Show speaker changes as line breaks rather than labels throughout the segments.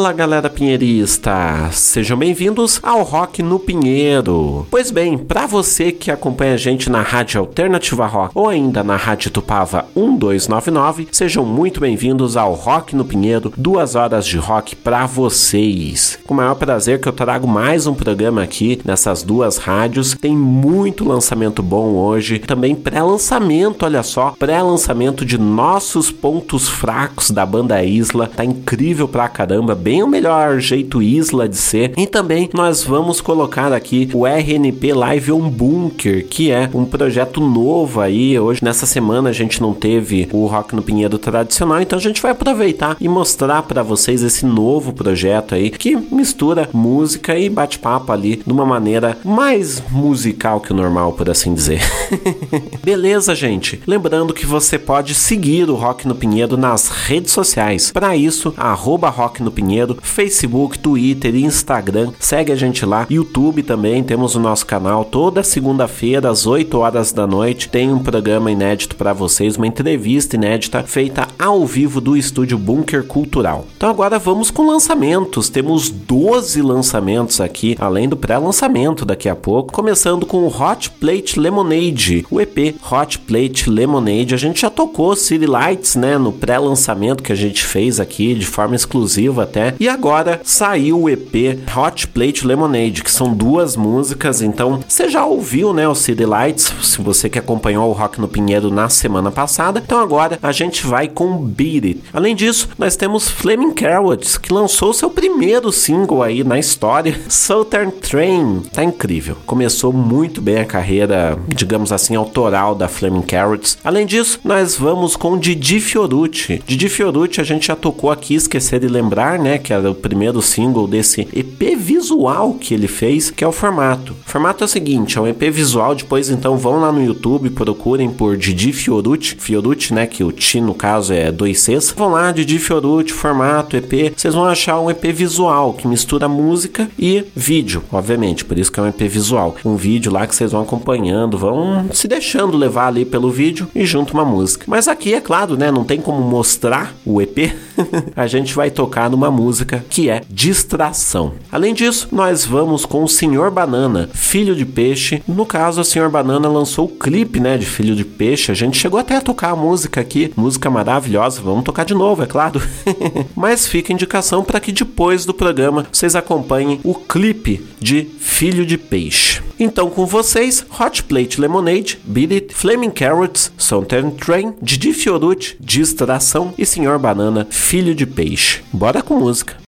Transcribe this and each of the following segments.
Fala galera pinheirista, sejam bem-vindos ao Rock no Pinheiro. Pois bem, para você que acompanha a gente na Rádio Alternativa Rock ou ainda na Rádio Tupava 1299, sejam muito bem-vindos ao Rock no Pinheiro, duas horas de rock para vocês. Com o maior prazer que eu trago mais um programa aqui nessas duas rádios. Tem muito lançamento bom hoje, também pré-lançamento, olha só, pré-lançamento de nossos pontos fracos da banda Isla, tá incrível pra caramba, bem o melhor jeito Isla de ser. E também nós vamos colocar aqui o RNP Live On Bunker, que é um projeto novo aí. Hoje, nessa semana, a gente não teve o Rock no Pinheiro tradicional, então a gente vai aproveitar e mostrar para vocês esse novo projeto aí que mistura música e bate-papo ali de uma maneira mais musical que o normal, por assim dizer. Beleza, gente? Lembrando que você pode seguir o Rock no Pinheiro nas redes sociais. Para isso, arroba Rock no Pinheiro, Facebook, Twitter, Instagram. Segue a gente lá. YouTube também, temos o nosso canal. Toda segunda-feira, às 8 horas da noite, tem um programa inédito para vocês, uma entrevista inédita feita ao vivo do estúdio Bunker Cultural. Então agora vamos com lançamentos. Temos 12 lançamentos aqui, além do pré-lançamento daqui a pouco, começando com o Hot Plate Lemonade, o EP Hot Plate Lemonade. A gente já tocou City Lights, né, no pré-lançamento que a gente fez aqui de forma exclusiva até. E agora saiu o EP Hot Plate Lemonade, que são duas músicas. Então, você já ouviu, né, o City Lights, se você que acompanhou o Rock no Pinheiro na semana passada. Então agora a gente vai com Beat It. Além disso, nós temos Flaming Carrots, que lançou seu primeiro single aí na história, Southern Train. Tá incrível. Começou muito bem a carreira, digamos assim, autoral da Flaming Carrots. Além disso, nós vamos com Didi Fiorucci. Didi Fiorucci a gente já tocou aqui, esquecer de lembrar, né, que era o primeiro single desse EP visual que ele fez, que é o formato. O formato é o seguinte, é um EP visual, depois então vão lá no YouTube, procurem por Didi Fiorucci, Fiorucci, né, que o Ti no caso é dois Cs. Vão lá, Didi Fiorucci, formato, EP, vocês vão achar um EP visual que mistura música e vídeo, obviamente, por isso que é um EP visual. Um vídeo lá que vocês vão acompanhando, vão se deixando levar ali pelo vídeo e junto uma música. Mas aqui, é claro, né, não tem como mostrar o EP, a gente vai tocar numa música que é Distração. Além disso, nós vamos com o Senhor Banana, Filho de Peixe. No caso, o Senhor Banana lançou o clipe, né, de Filho de Peixe. A gente chegou até a tocar a música aqui, música maravilhosa. Vamos tocar de novo, é claro. Mas fica a indicação para que depois do programa vocês acompanhem o clipe de Filho de Peixe. Então, com vocês, Hot Plate Lemonade, Beat It, Flaming Carrots, Southern Train, Didi Fiorucci, Distração e Senhor Banana, Filho de Peixe. Bora com música. Минск.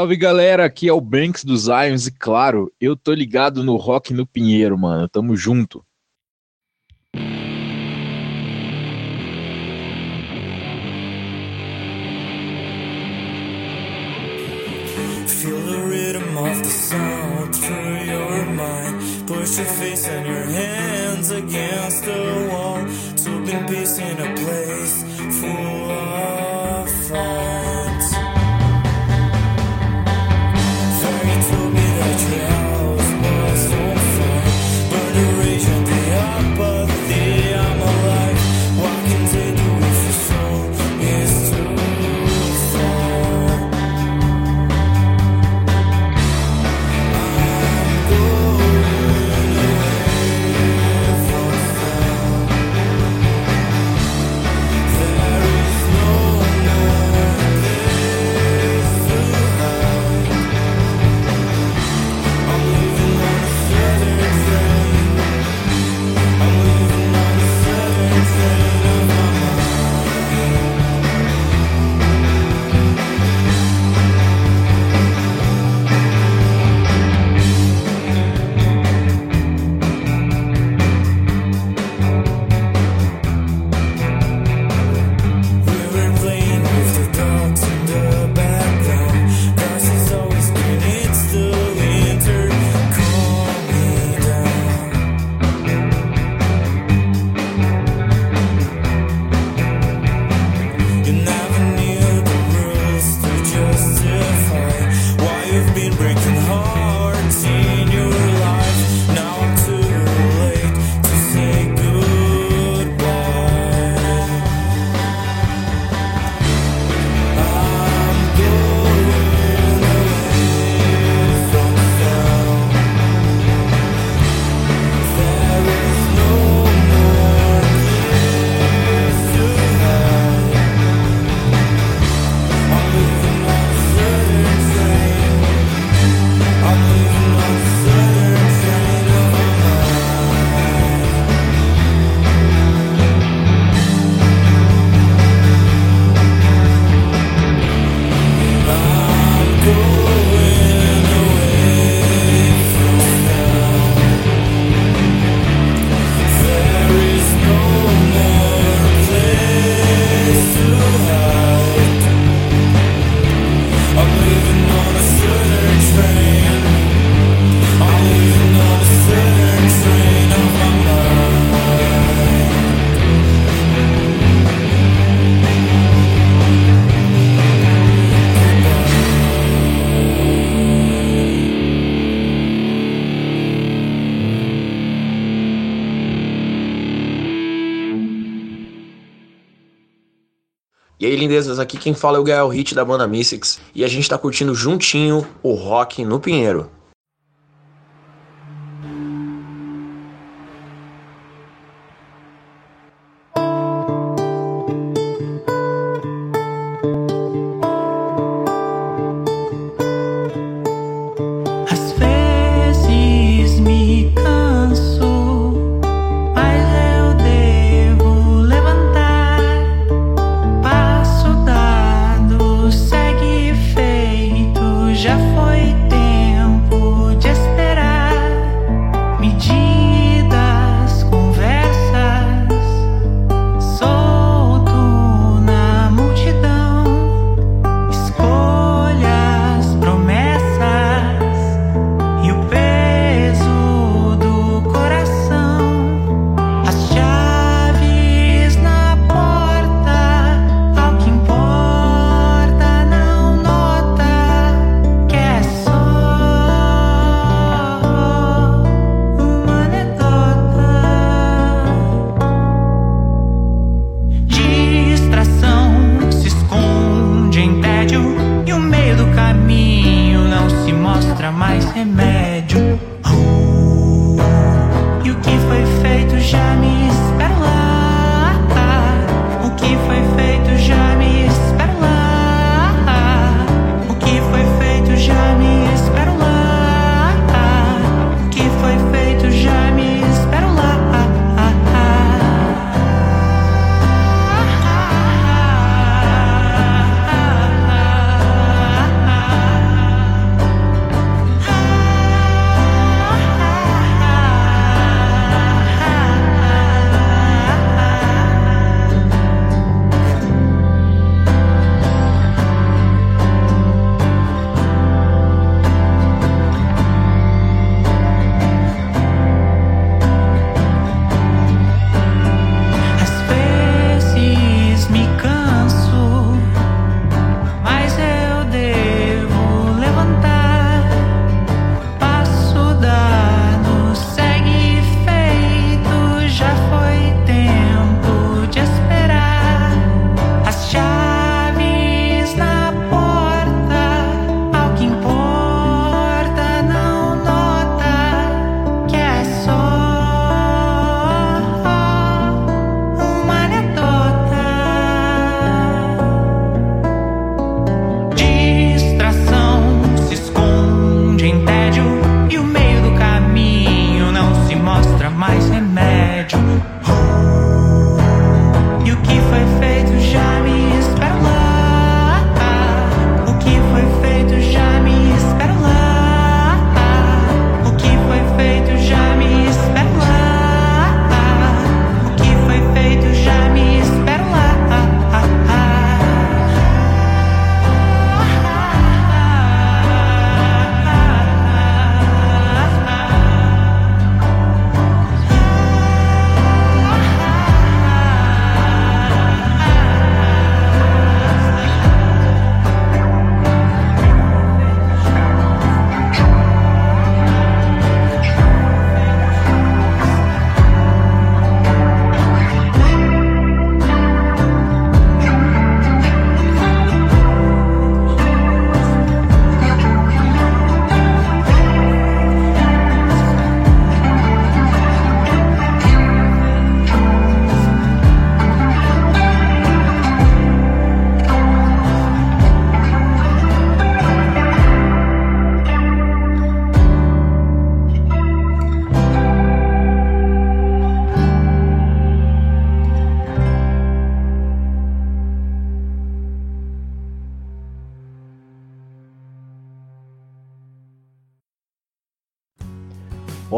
Salve galera, aqui é o Banks dos Ions e claro, eu tô ligado no Rock no Pinheiro, mano. Tamo junto.
Lindezas, aqui quem fala é o Gael Hit da banda Mystics e a gente tá curtindo juntinho o rock no Pinheiro.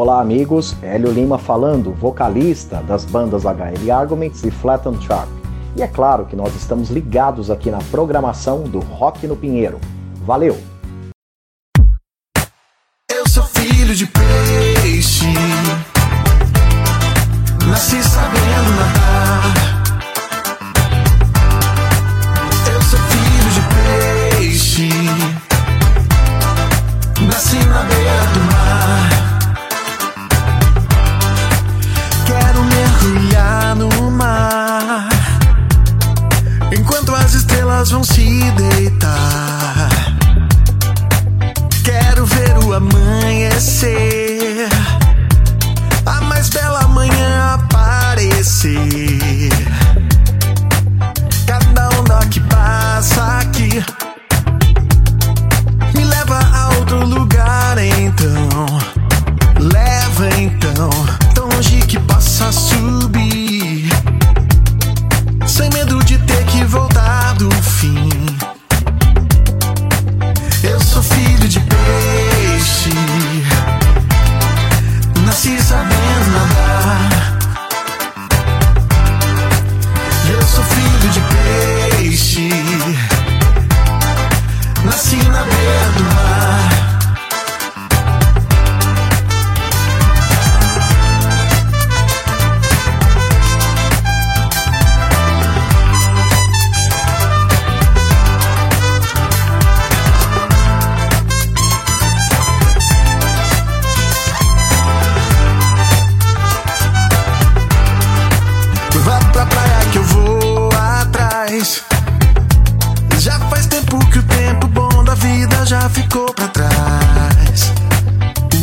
Olá, amigos. Hélio Lima falando, vocalista das bandas HL Arguments e Flatten Sharp. E é claro que nós estamos ligados aqui na programação do Rock no Pinheiro. Valeu!
Eu sou filho de peixe, nasci sabendo nadar. Nasci na beira do mar. As estrelas vão se deitar. Quero ver o amanhecer, a mais bela manhã aparecer. Cada onda que passa aqui me leva a outro lugar, então. Leva então, tão longe que possa subir, sem medo de ter que voltar do fim. Eu sou filho de peixe, nasci sabendo ficou pra trás.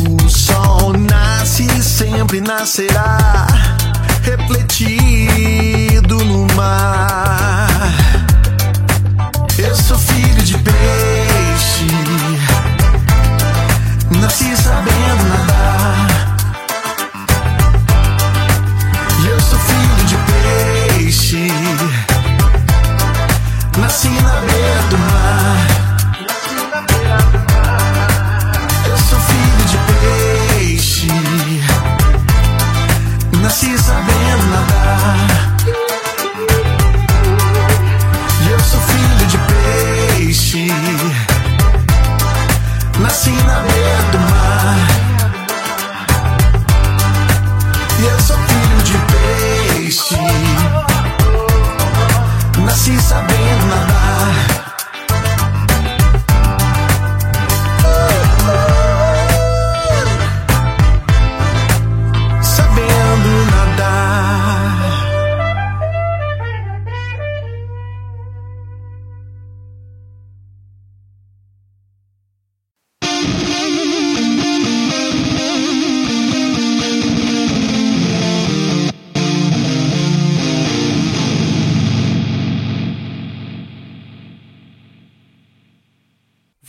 O sol nasce e sempre nascerá, refletido no mar. Nasci sabendo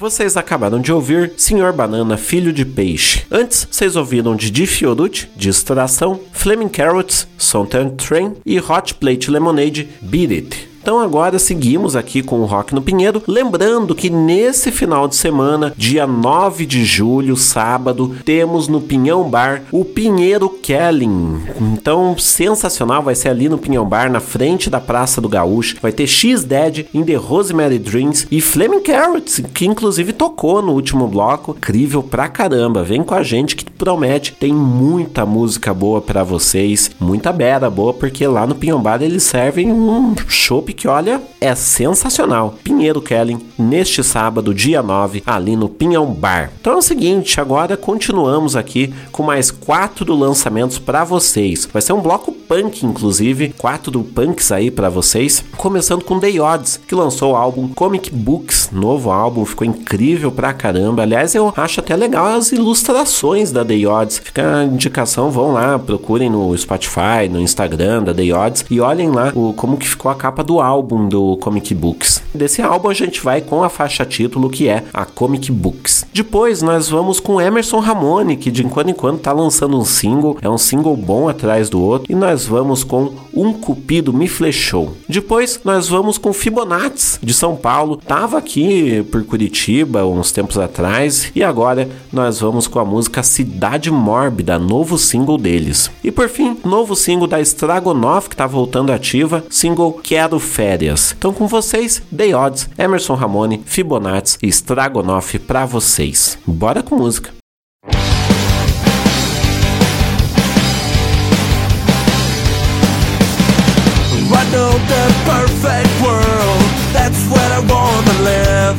Vocês acabaram de ouvir Senhor Banana, Filho de Peixe. Antes, vocês ouviram de Di Distração, Flaming Carrots, Southern Train e Hot Plate Lemonade, Beat It. Então agora seguimos aqui com o Rock no Pinheiro, lembrando que nesse final de semana, dia 9 de julho, sábado, temos no Pinhão Bar o Pinheiro Kelling. Então, sensacional, vai ser ali no Pinhão Bar, na frente da Praça do Gaúcho. Vai ter X-Dead, In The Rosemary Dreams e Flaming Carrots, que inclusive tocou no último bloco. Incrível pra caramba. Vem com a gente que promete, tem muita música boa pra vocês, muita bera boa, porque lá no Pinhão Bar eles servem um chopp que, olha, é sensacional. Pinheiro Kelly, neste sábado, dia 9, ali no Pinhão Bar. Então é o seguinte, agora continuamos aqui com mais quatro lançamentos para vocês. Vai ser um bloco punk, inclusive, quatro punks aí para vocês. Começando com The Odds, que lançou o álbum Comic Books, novo álbum, ficou incrível pra caramba. Aliás, eu acho até legal as ilustrações da The Odds. Fica a indicação, vão lá, procurem no Spotify, no Instagram da The Odds e olhem lá o, como que ficou a capa do álbum do Comic Books. Desse álbum a gente vai com a faixa título que é a Comic Books. Depois nós vamos com Emerson Ramone, que de quando em quando tá lançando um single, é um single bom atrás do outro, e nós vamos com Um Cupido Me Flechou. Depois nós vamos com Fibonacci de São Paulo, tava aqui por Curitiba uns tempos atrás, e agora nós vamos com a música Cidade Mórbida, novo single deles. E por fim, novo single da Stragonoff que tá voltando ativa, single Quero Férias. Então com vocês, The Odds, Emerson Ramone, Fibonacci e Stragonoff para vocês. Bora com música.
The perfect world, that's where I wanna live.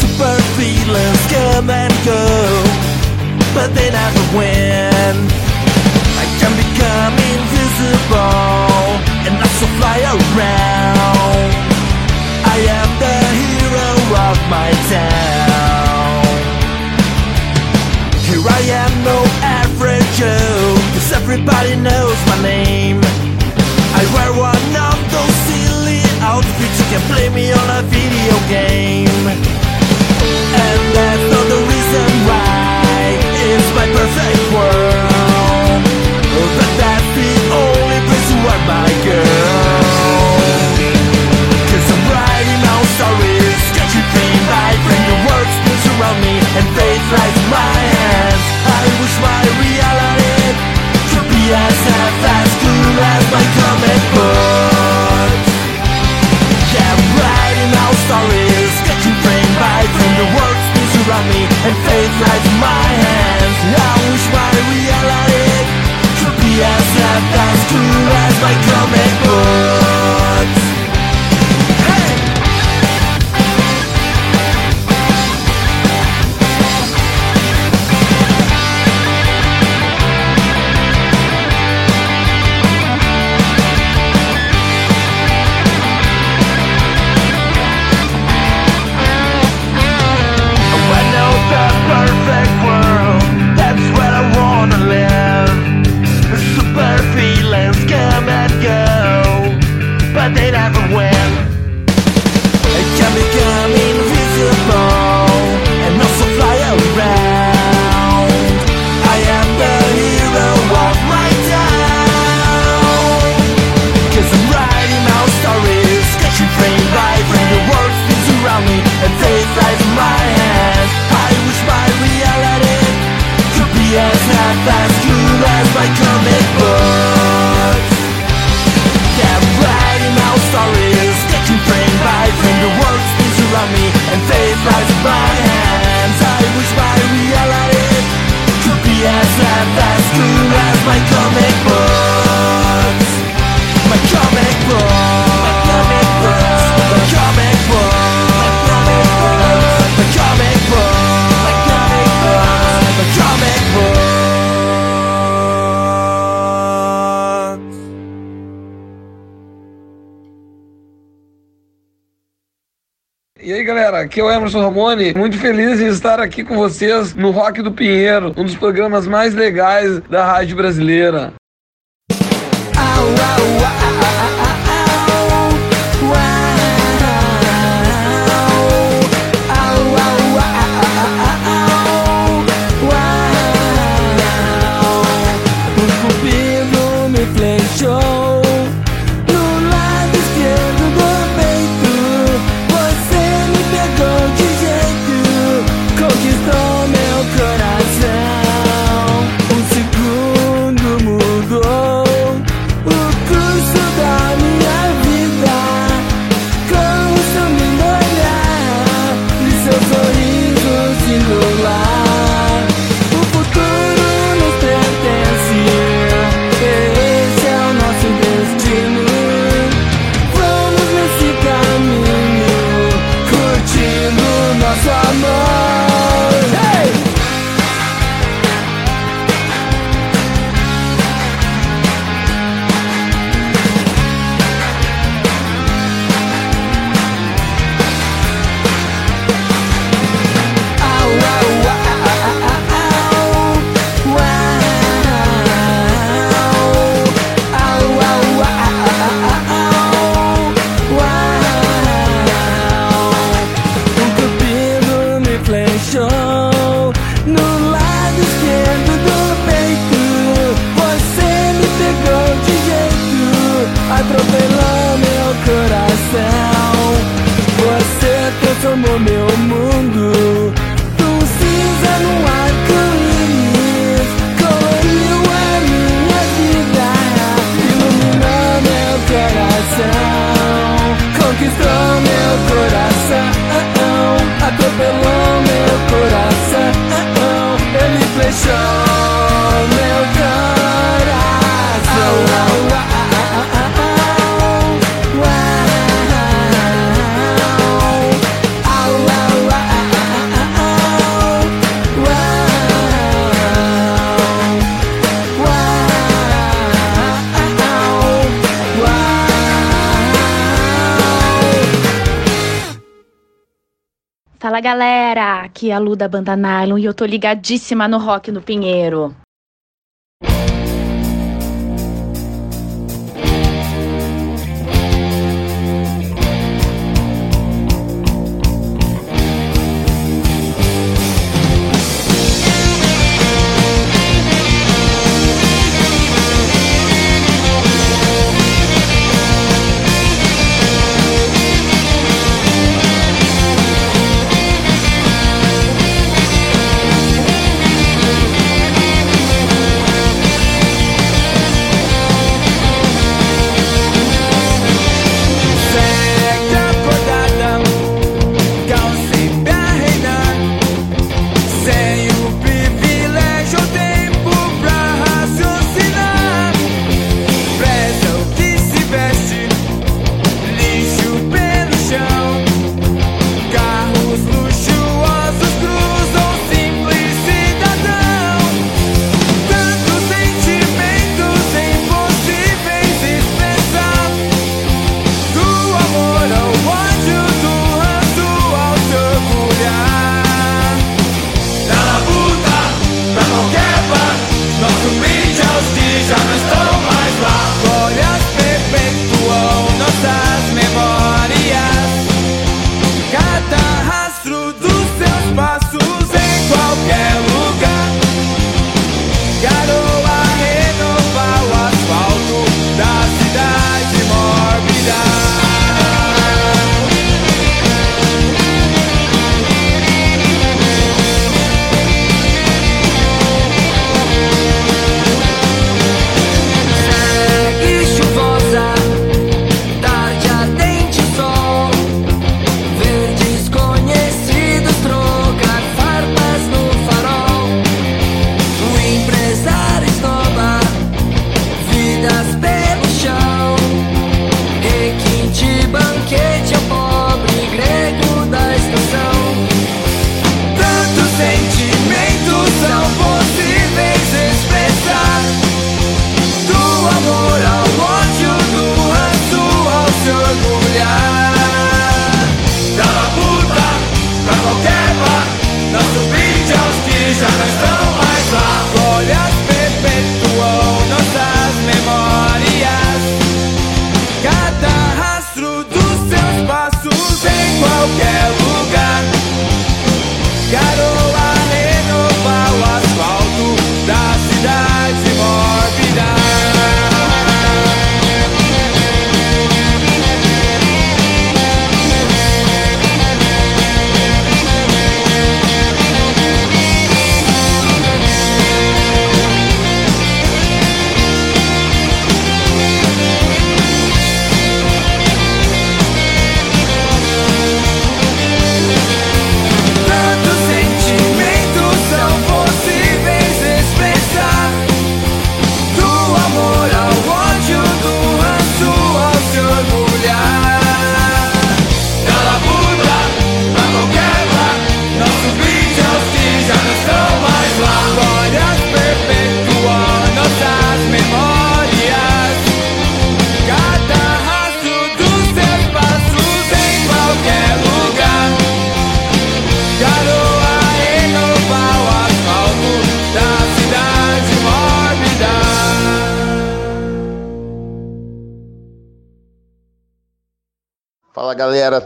Super feelings come and go, but they never win. I can become invisible and also fly around. I am the hero of my town. Here I am, no average Joe, cause everybody knows my name. I wear one of those silly outfits You can play me on a video game And that's not the reason why It's my perfect world But that's the only are my girl
aqui é o Emerson Ramone, muito feliz em estar aqui com vocês no Rock do Pinheiro, um dos programas mais legais da rádio brasileira.
Galera, aqui é a Lu da Banda Nylon e eu tô ligadíssima no Rock no Pinheiro.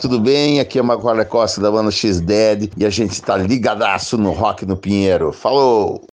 Tudo bem? Aqui é o Maguara Costa da banda X-Dead e a gente tá ligadaço no Rock no Pinheiro. Falou!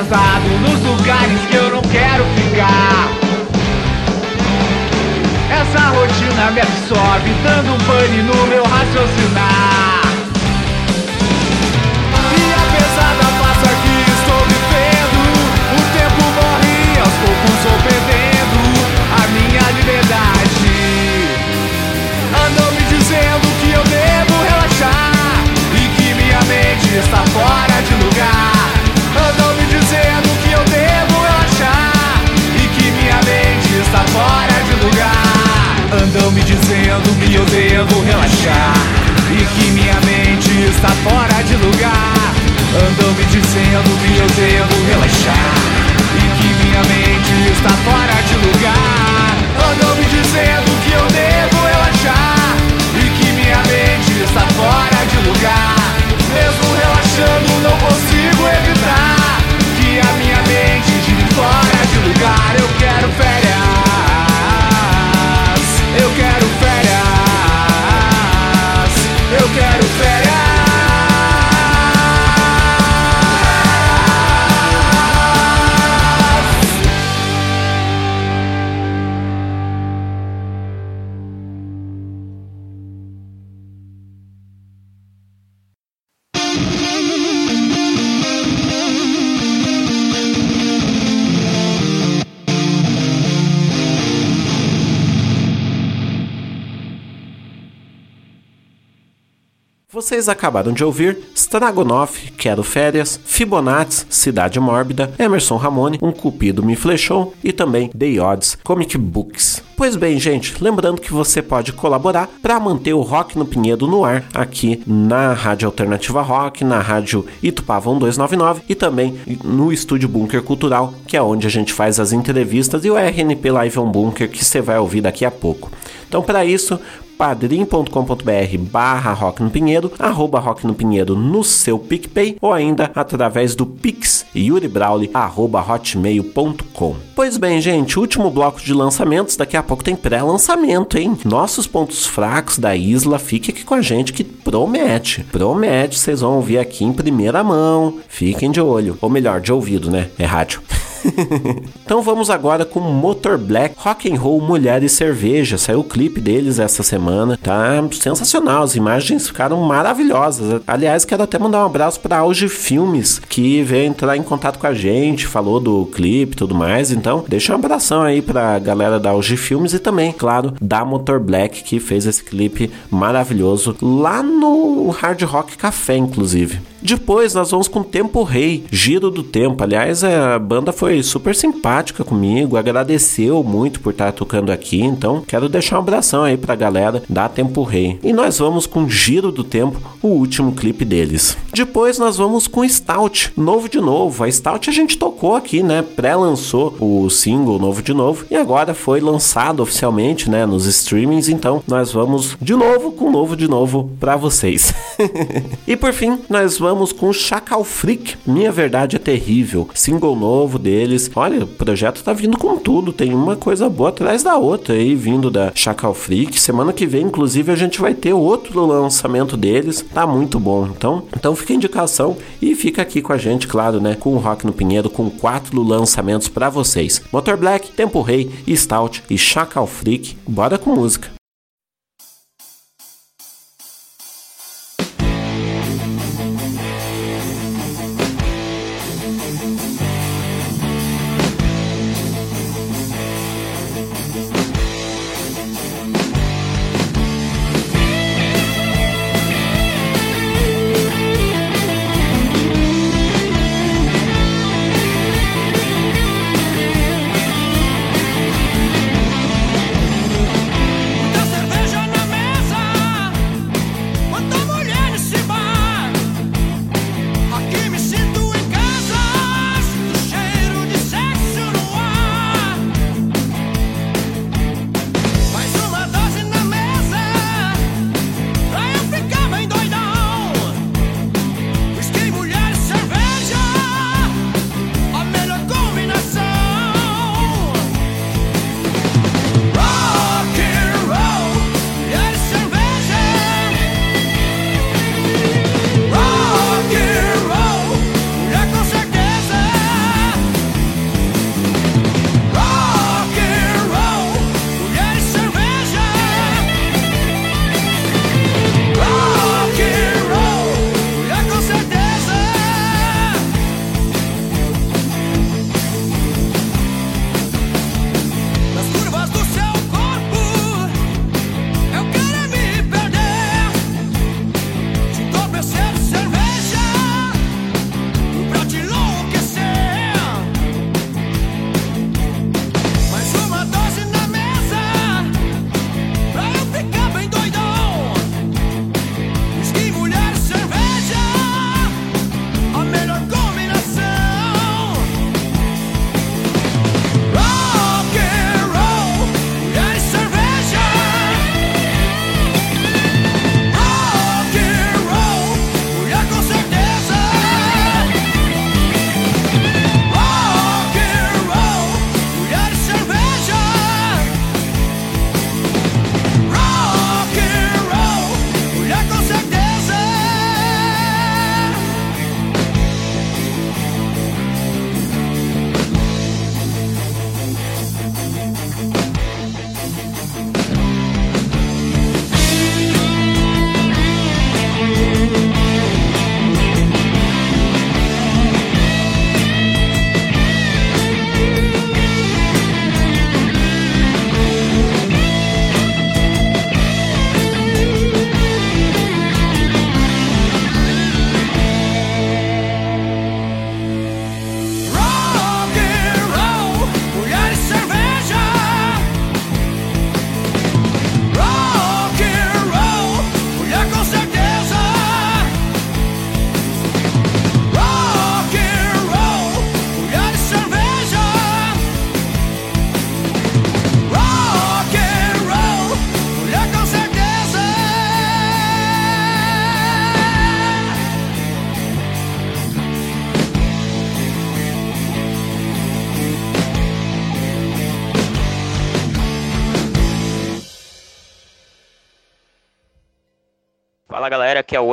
Nos lugares que eu não quero ficar. Essa rotina me absorve, dando um pane no meu raciocinar. E apesar da farsa que estou vivendo, o tempo morre, aos poucos vou perdendo a minha liberdade. Andam me dizendo que eu devo relaxar e que minha mente está fora de lugar. Andam me dizendo que eu devo relaxar e que minha mente está fora de lugar. Andam me dizendo que eu devo relaxar e que minha mente está fora de lugar. Andam me dizendo que eu devo relaxar e que minha mente está fora de lugar. Mesmo relaxando, não consigo evitar que a minha mente gire fora de lugar. Eu quero férias,
Vocês acabaram de ouvir Stragonoff, Quero Férias, Fibonacci, Cidade Mórbida, Emerson Ramone, Um Cupido Me Flechou e também The Odds Comic Books. Pois bem, gente, lembrando que você pode colaborar para manter o Rock no Pinheiro no ar aqui na Rádio Alternativa Rock, na Rádio Itupava 1299 e também no Estúdio Bunker Cultural, que é onde a gente faz as entrevistas e o RNP Live on Bunker que você vai ouvir daqui a pouco. Então, para isso, padrim.com.br barra Rock no Pinheiro, arroba Rock no Pinheiro no seu PicPay ou ainda através do Pix yuribrauli arroba hotmail.com. Pois bem, gente, último bloco de lançamentos, daqui a pouco tem pré-lançamento, hein? Nossos pontos fracos da Isla, fique aqui com a gente que promete, promete, vocês vão ouvir aqui em primeira mão, fiquem de olho, ou melhor, de ouvido, né? É rádio. então vamos agora com Motor Black Rock and Roll Mulher e Cerveja. Saiu o clipe deles essa semana. Tá sensacional, as imagens ficaram maravilhosas. Aliás, quero até mandar um abraço para Auge Filmes, que veio entrar em contato com a gente, falou do clipe e tudo mais. Então, deixa um abração aí pra galera da Auge Filmes e também, claro, da Motor Black, que fez esse clipe maravilhoso lá no Hard Rock Café, inclusive. Depois nós vamos com Tempo Rei, Giro do Tempo. Aliás, a banda foi super simpática comigo, agradeceu muito por estar tocando aqui. Então, quero deixar um abração aí pra galera da Tempo Rei. E nós vamos com Giro do Tempo, o último clipe deles. Depois nós vamos com Stout, novo de novo. A Stout a gente tocou aqui, né? Pré-lançou o single novo de novo e agora foi lançado oficialmente, né? Nos streamings. Então, nós vamos de novo com novo de novo pra vocês. e por fim, nós vamos vamos com Chacal Freak. Minha Verdade é Terrível. Single novo deles. Olha, o projeto tá vindo com tudo. Tem uma coisa boa atrás da outra aí, vindo da Chacal Freak. Semana que vem, inclusive, a gente vai ter outro lançamento deles. Tá muito bom. Então, então fica a indicação e fica aqui com a gente, claro, né? Com o Rock no Pinheiro, com quatro lançamentos para vocês. Motor Black, Tempo Rei, Stout e Chacal Freak. Bora com música.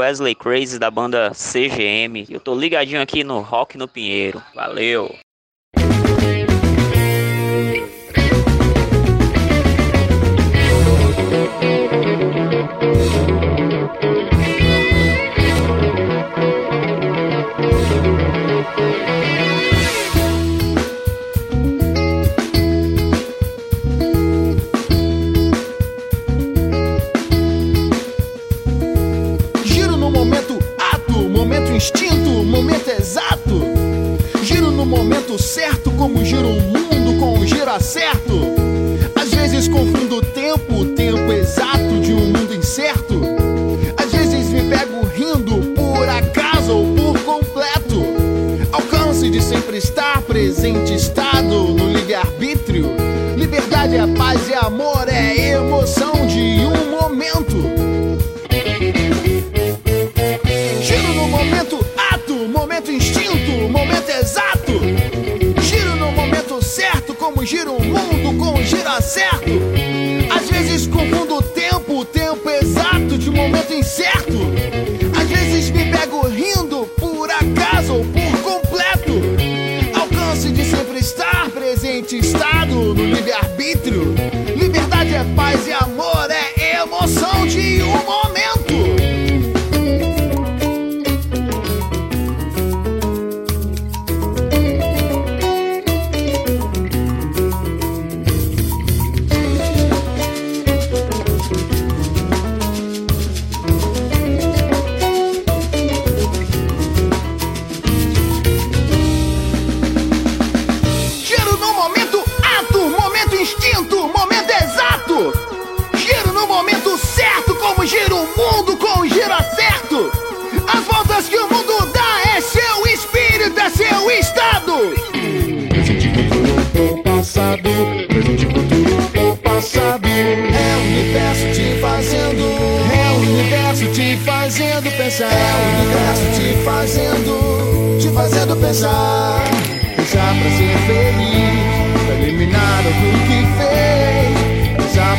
Wesley Crazy da banda CGM. Eu tô ligadinho aqui no Rock no Pinheiro. Valeu!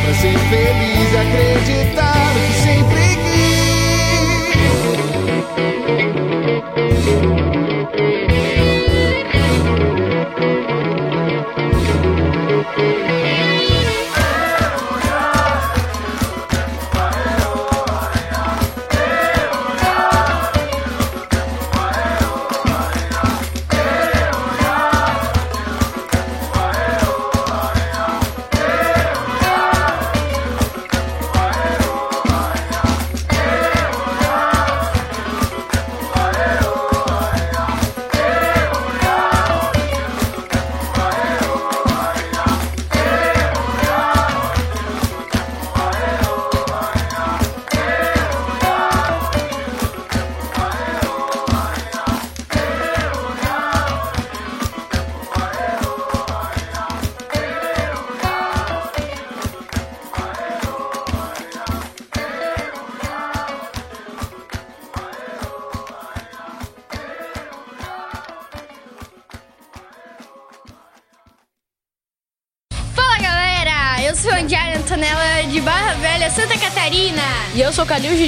Pra ser feliz e acreditar no que sempre
quis.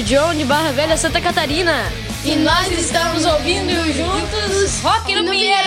John de Barra Velha, Santa Catarina.
E nós estamos ouvindo juntos Rock no,
no Pinheiro.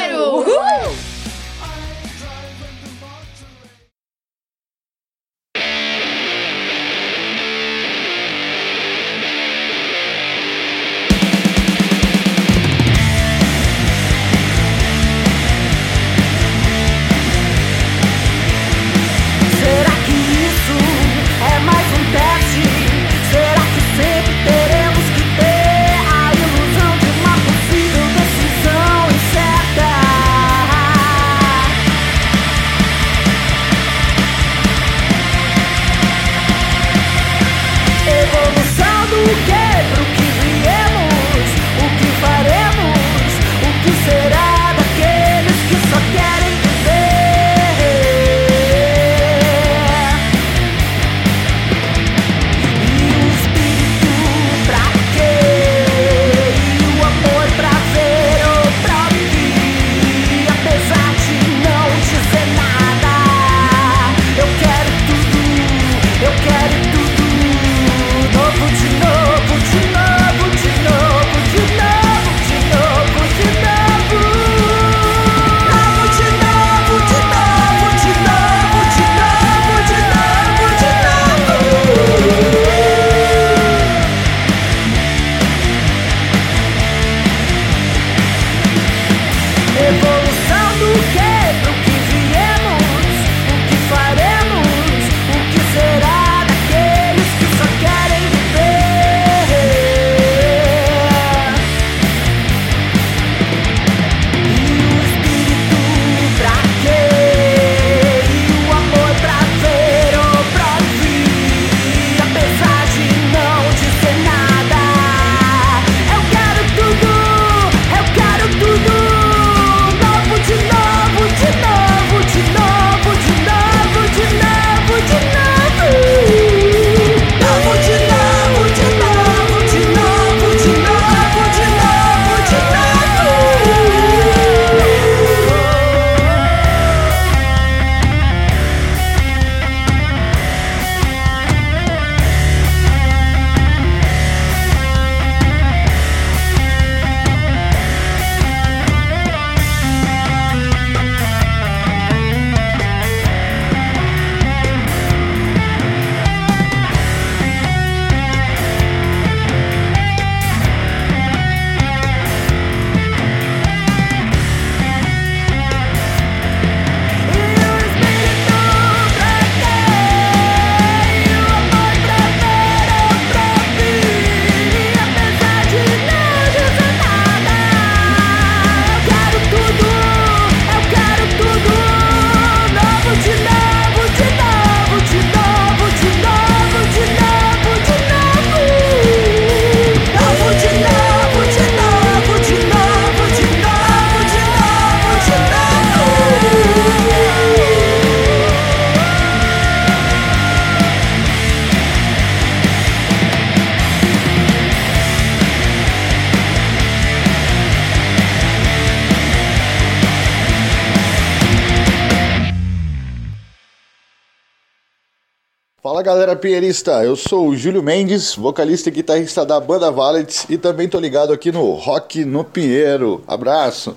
Pinheirista, eu sou o Júlio Mendes, vocalista e guitarrista da banda Valets e também tô ligado aqui no Rock no Pinheiro. Abraço.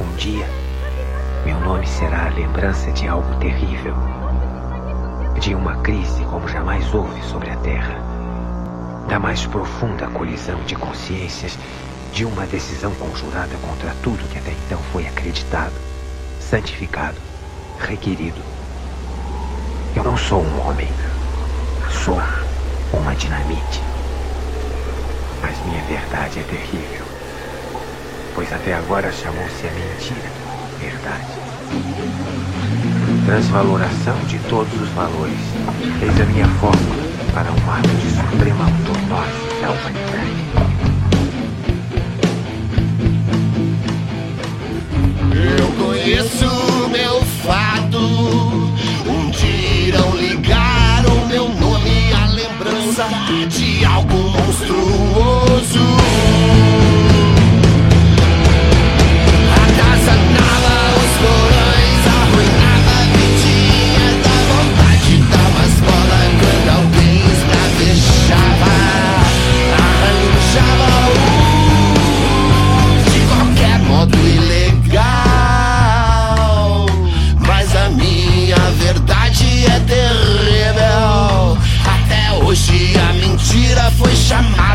Um dia, meu nome será a lembrança de algo terrível, de uma crise como jamais houve sobre a Terra, da mais profunda colisão de consciências, de uma decisão conjurada contra tudo que até então foi acreditado, santificado, requerido eu não sou um homem. Sou uma dinamite. Mas minha verdade é terrível. Pois até agora chamou-se a mentira verdade. Transvaloração de todos os valores. Eis a minha fórmula para um ato de suprema autonose da humanidade.
Eu conheço meu fado decidiram ligar o meu nome à lembrança de algo monstruoso.
Shame.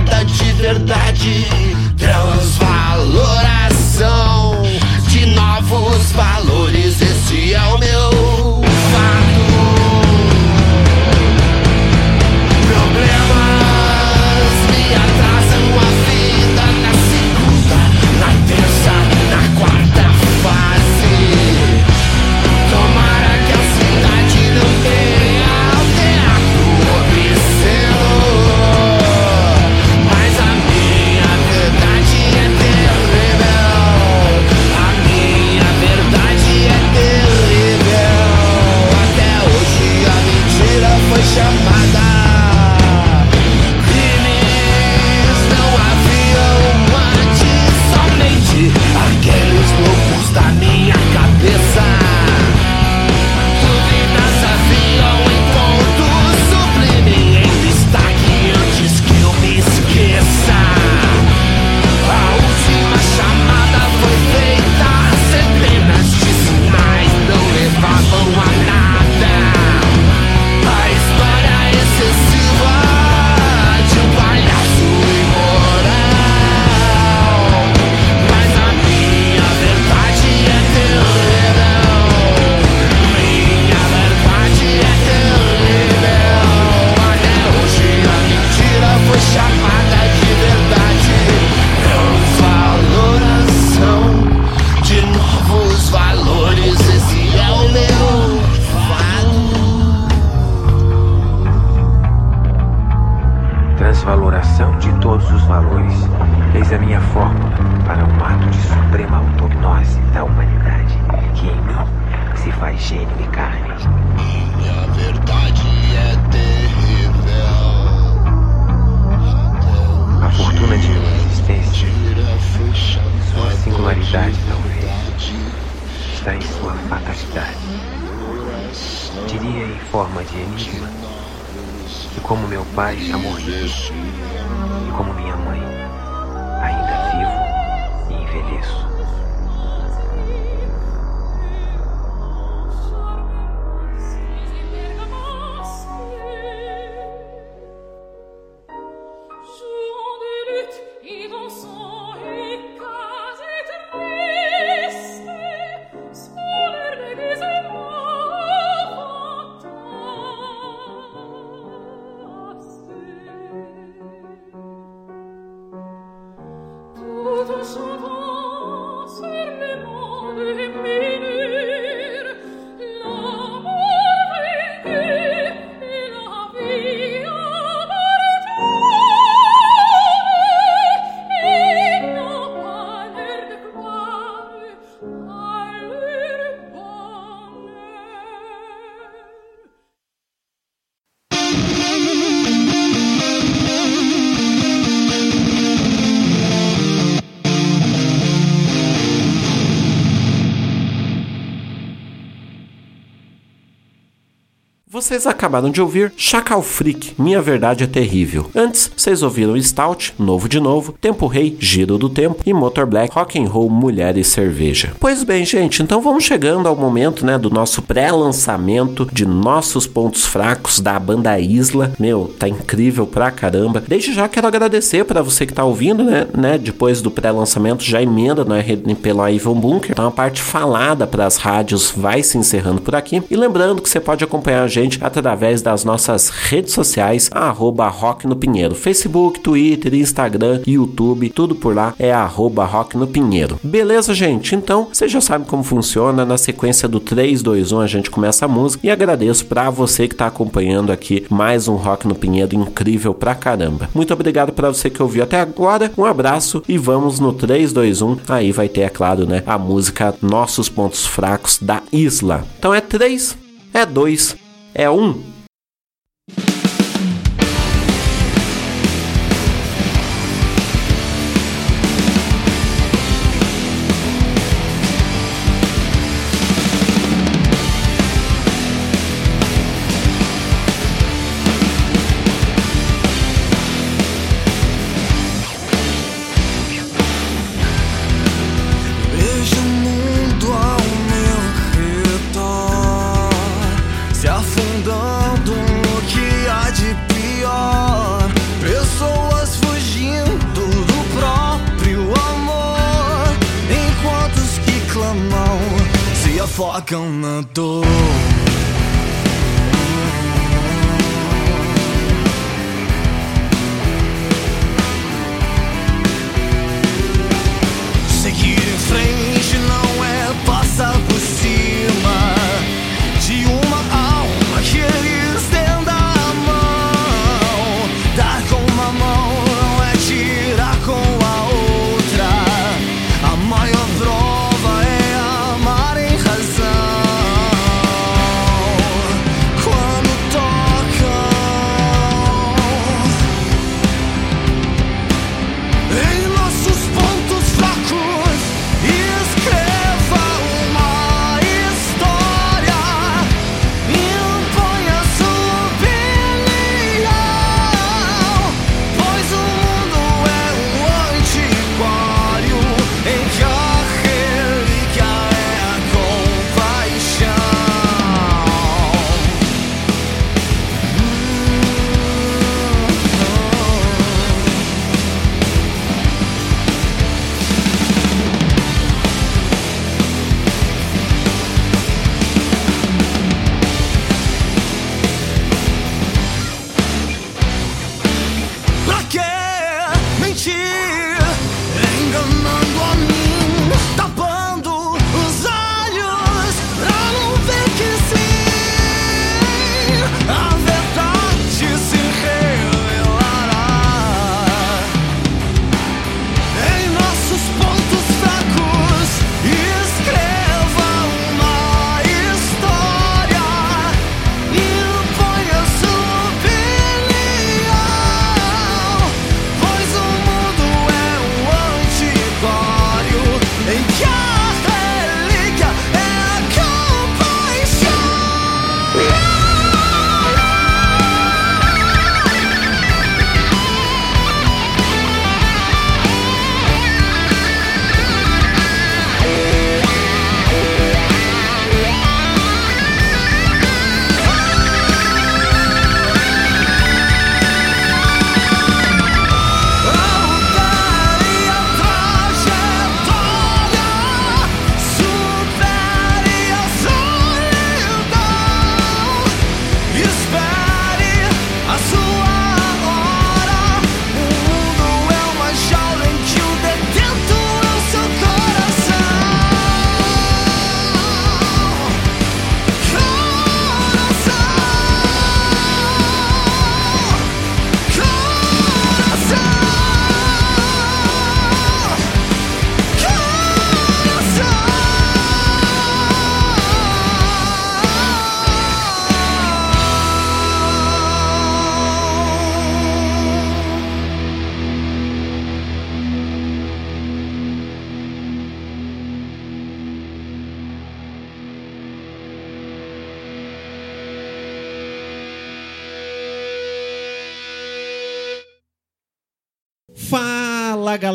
Vocês acabaram de ouvir Chacal Freak, Minha Verdade é Terrível. Antes, vocês ouviram Stout, Novo de Novo, Tempo Rei, Giro do Tempo e Motor Black, Rock and Roll, Mulher e Cerveja. Pois bem, gente, então vamos chegando ao momento, né, do nosso pré-lançamento de nossos pontos fracos da banda Isla. Meu, tá incrível pra caramba. Desde já quero agradecer para você que tá ouvindo, né, né, depois do pré-lançamento já emenda no RNP lá Ivan Bunker. Então a parte falada para as rádios vai se encerrando por aqui. E lembrando que você pode acompanhar a gente através das nossas redes sociais, arroba Rock no Pinheiro. Facebook, Twitter, Instagram, YouTube, tudo por lá é arroba Rock no Pinheiro. Beleza, gente? Então, você já sabe como funciona. Na sequência do 3, 2, 1, a gente começa a música. E agradeço para você que está acompanhando aqui mais um Rock no Pinheiro incrível pra caramba. Muito obrigado para você que ouviu até agora. Um abraço e vamos no 3, 2, 1. Aí vai ter, é claro, né, a música Nossos Pontos Fracos da Isla. Então é 3, é 2, é 1.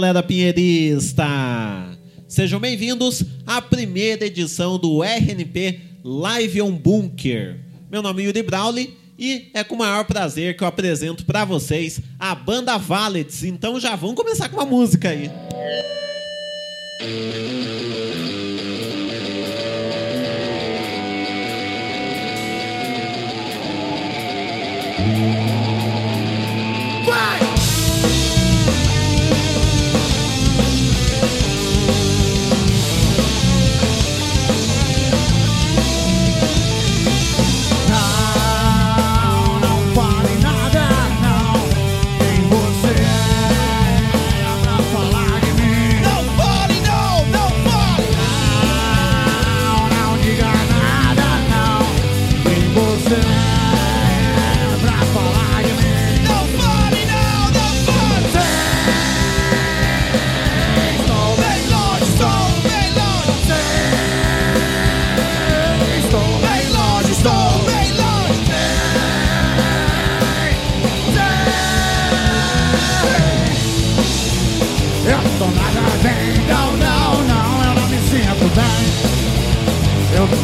Galera pinheirista! Sejam bem-vindos à primeira edição do RNP Live on Bunker. Meu nome é Yuri Brawley e é com o maior prazer que eu apresento para vocês a banda Valets. Então já vamos começar com uma música aí.
Vai!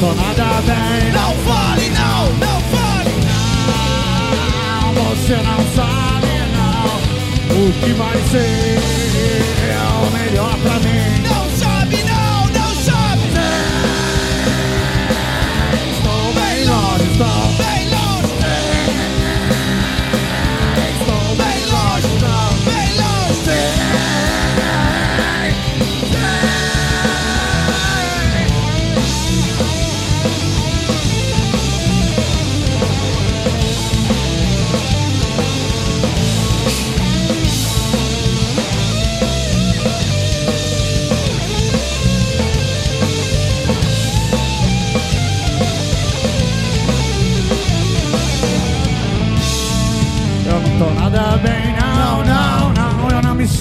Tô nada bem, Não
fale, não, não fale!
não, você não sabe, não, o que vai ser o melhor pra mim.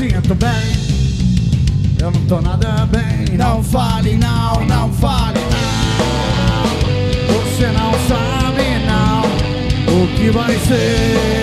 Sinto bem. Eu não tô nada bem, não fale, não, não fale, não. Você não sabe, não, o que vai ser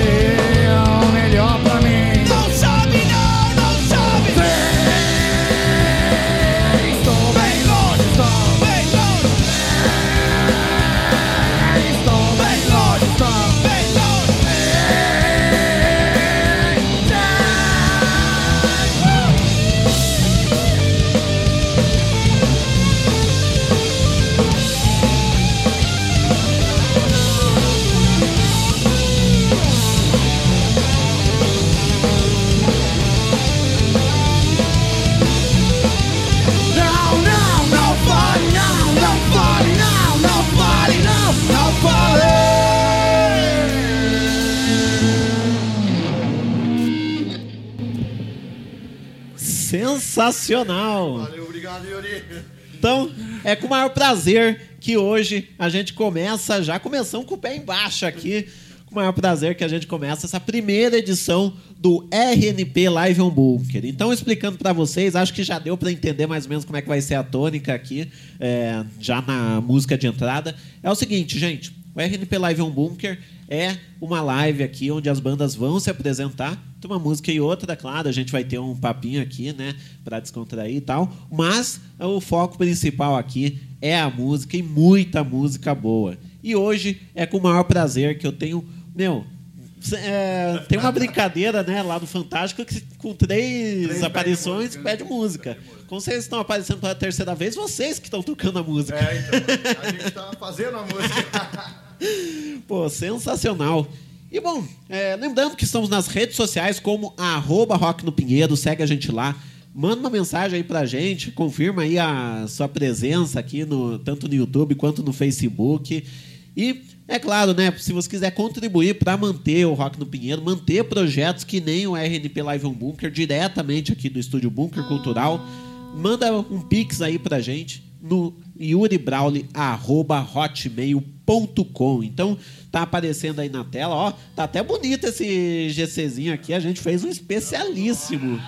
Sensacional!
Valeu, obrigado, Yuri.
Então, é com o maior prazer que hoje a gente começa, já começamos com o pé embaixo aqui, com o maior prazer que a gente começa essa primeira edição do RNP Live on Bunker. Então, explicando para vocês, acho que já deu para entender mais ou menos como é que vai ser a tônica aqui, é, já na música de entrada. É o seguinte, gente, o RNP Live on Bunker é uma live aqui onde as bandas vão se apresentar. Tem uma música e outra, claro, a gente vai ter um papinho aqui, né, para descontrair e tal. Mas o foco principal aqui é a música e muita música boa. E hoje é com o maior prazer que eu tenho, meu, é, tem uma brincadeira, né, lá do Fantástico que com três,
Três
aparições
pede
pede música. Como vocês estão aparecendo pela terceira vez, vocês que estão tocando a música.
É, então, a gente tá fazendo a música.
Pô, sensacional. E bom, é, lembrando que estamos nas redes sociais como arroba Rock no Pinheiro, segue a gente lá. Manda uma mensagem aí pra gente, confirma aí a sua presença aqui, no, tanto no YouTube quanto no Facebook. E, é claro, né, se você quiser contribuir para manter o Rock no Pinheiro, manter projetos que nem o RNP Live on Bunker, diretamente aqui do Estúdio Bunker Cultural, manda um pix aí pra gente no yuribrauli.hotmail.com. Então, tá aparecendo aí na tela, ó. Tá até bonito esse GCzinho aqui. A gente fez um especialíssimo.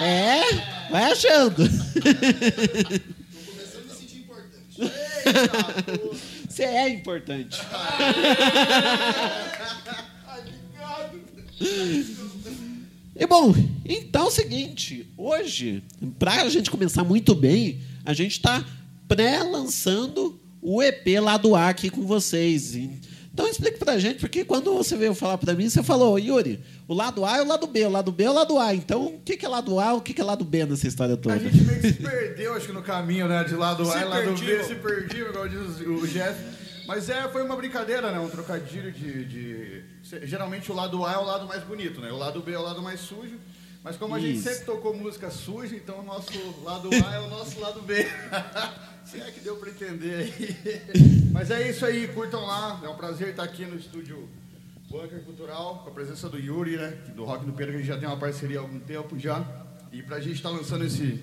É, vai achando. Você é importante. E bom, então é o seguinte, hoje, para a gente começar muito bem, a gente está pré-lançando o EP lá do A aqui com vocês. Então explique pra gente, porque quando você veio falar pra mim, você falou, Yuri, o lado A é o lado B, o lado B é o lado A. Então, o que é lado A, o que é lado B nessa história toda?
A gente meio que se perdeu, acho que no caminho, né? De lado
Se
A e lado B, se perdeu, igual diz o Jeff. Mas é, foi uma brincadeira, né? Um trocadilho de, de- Geralmente o lado A é o lado mais bonito, né? O lado B é o lado mais sujo. Mas como a gente
Isso.
sempre tocou música suja, então o nosso lado A é o nosso lado B. Se é que deu pra entender aí. Mas é isso aí, curtam lá. É um prazer estar aqui no estúdio Bunker Cultural, com a presença do Yuri, né? Do Rock do Pedro, que a gente já tem uma parceria há algum tempo já. E pra gente estar lançando esse.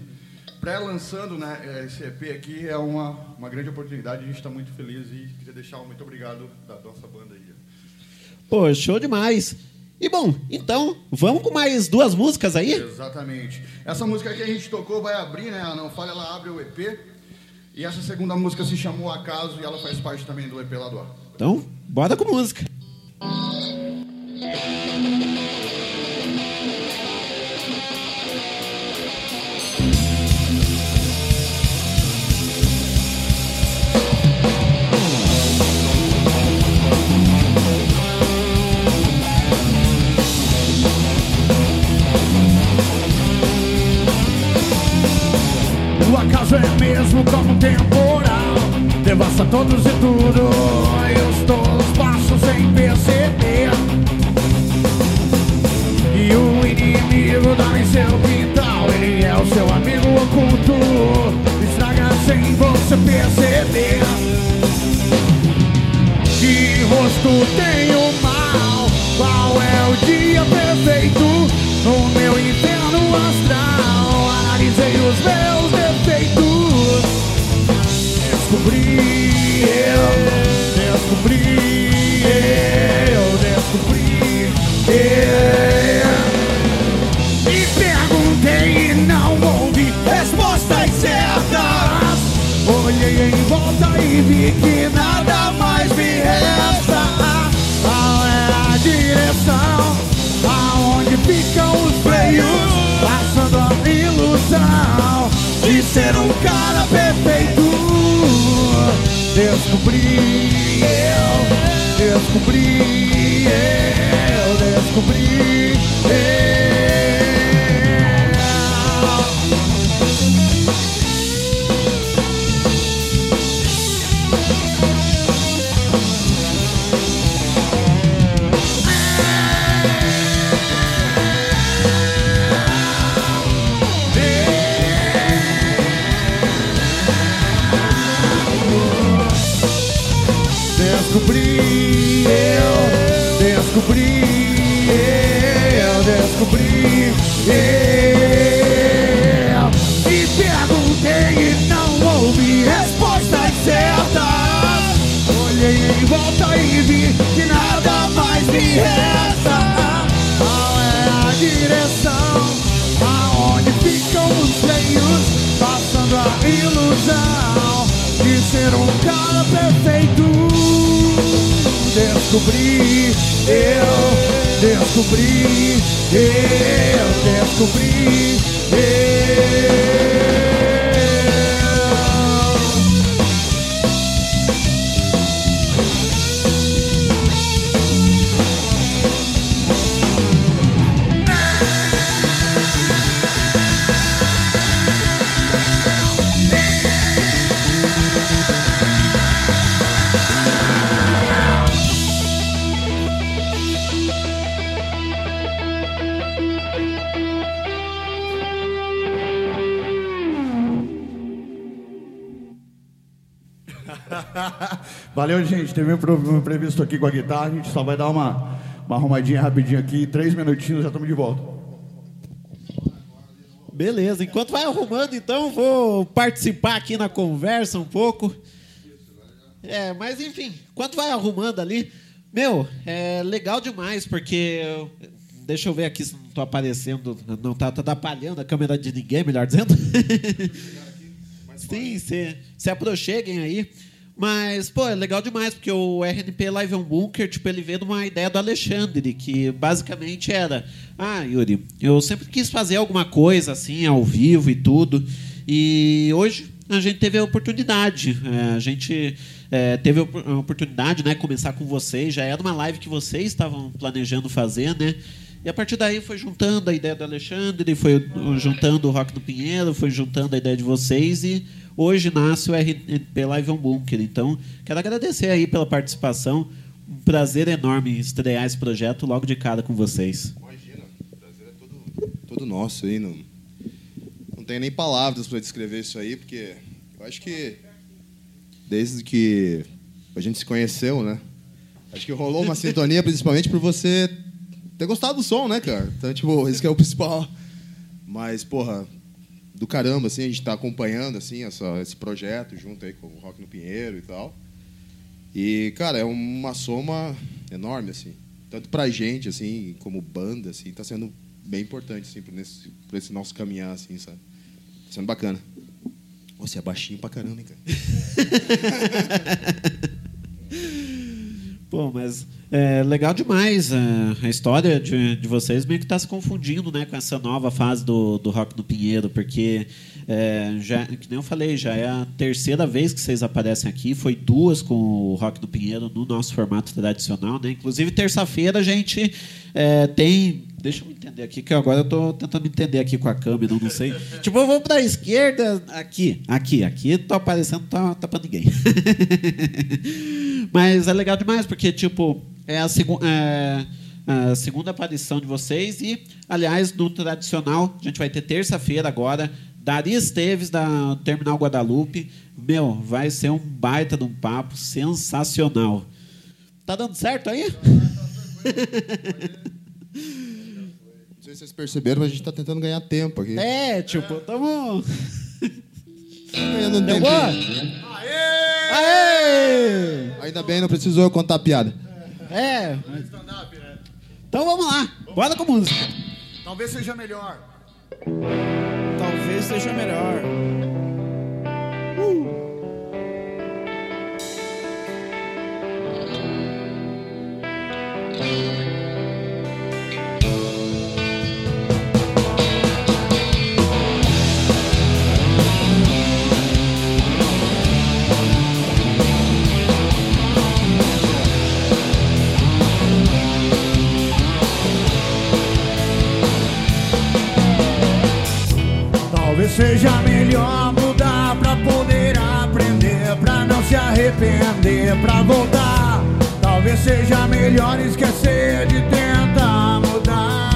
Pré-lançando né, esse EP aqui é uma, uma grande oportunidade, a gente está muito feliz e queria deixar um muito obrigado da nossa banda aí.
Pô, show demais. E bom, então, vamos com mais duas músicas aí?
Exatamente. Essa música que a gente tocou vai abrir, né? A Não Falha, ela abre o EP. E essa segunda música se chamou Acaso e ela faz parte também do EP ar.
Então, bora com música.
O acaso é mesmo como um temporal. Devasta todos e tudo E os tolos passam sem perceber. E o inimigo dá em seu quintal Ele é o seu amigo oculto. Estraga sem você perceber. Que rosto tem o mal Qual é o dia perfeito? O meu inferno astral Analisei os meus defeitos Descobri eu Descobri eu Descobri eu. Me perguntei e não ouvi respostas certas. Olhei em volta e vi que nada mais me resta. Qual é a direção? Aonde ficam os freios? Passando a ilusão ser um cara perfeito. Descobri eu Descobri eu Descobri eu gente. Teve um problema previsto aqui com a guitarra. A gente só vai dar uma, uma arrumadinha rapidinho aqui. Três minutinhos já estamos de volta.
Beleza, enquanto vai arrumando, então, vou participar aqui na conversa um pouco. É, mas enfim, enquanto vai arrumando ali, meu, é legal demais, porque. eu- Deixa eu ver aqui se não tô aparecendo, não tá atrapalhando a câmera de ninguém, melhor dizendo. Sim, se, se aproxeguem aí. Mas, pô, é legal demais, porque o RNP Live on Bunker, tipo, ele veio de uma ideia do Alexandre, que basicamente era: Ah, Yuri, eu sempre quis fazer alguma coisa assim, ao vivo e tudo. E hoje a gente teve a oportunidade. É, a gente é, teve a opor- a oportunidade, né, começar com vocês. Já era uma live que vocês estavam planejando fazer, né? E a partir daí foi juntando a ideia do Alexandre, foi juntando o Rock do Pinheiro, foi juntando a ideia de vocês e hoje nasce o RNP Live on Bunker. Então, quero agradecer aí pela participação. Um prazer enorme estrear esse projeto logo de cara com vocês.
todo nosso aí. Não, não tenho nem palavras para descrever isso aí, porque eu acho que desde que a gente se conheceu, né? Acho que rolou uma sintonia, principalmente por você ter gostado do som, né, cara? Então, tipo, esse que é o principal. Mas, porra, do caramba, assim, a gente tá acompanhando, assim, essa, esse projeto junto aí com o Rock no Pinheiro e tal. E, cara, é uma soma enorme, assim. Tanto pra gente, assim, como banda, assim, tá sendo bem importante, assim, pra, nesse, pra esse nosso caminhar, assim, sabe? Tá sendo bacana. Você é baixinho pra caramba, hein, cara?
Pô, mas é legal demais a história de, de vocês meio que está se confundindo né, com essa nova fase do, do Rock no Pinheiro, porque é, já, que nem eu falei, já é a terceira vez que vocês aparecem aqui, foi duas com o Rock no Pinheiro no nosso formato tradicional, né? Inclusive terça-feira a gente é, tem. Deixa eu entender aqui, que agora eu tô tentando entender aqui com a câmera, não sei. tipo, eu vou pra esquerda, aqui, aqui, aqui, tô aparecendo, tá, tá pra ninguém. Mas é legal demais, porque, tipo, é a, segu é a segunda aparição de vocês. E, aliás, no tradicional, a gente vai ter terça-feira agora. Dari Esteves, da Terminal Guadalupe. Meu, vai ser um baita de um papo sensacional. Tá dando certo aí?
Não sei se vocês perceberam, mas a gente tá tentando ganhar tempo aqui.
É, tipo, tamo.
ganhando um
Deu
tempinho.
boa? Aê!
Ainda bem, não precisou contar a piada.
É. Então vamos lá. Bora com música.
Talvez seja melhor.
Talvez seja melhor.
Talvez seja melhor mudar pra poder aprender, pra não se arrepender, pra voltar. Talvez seja melhor esquecer de tentar mudar.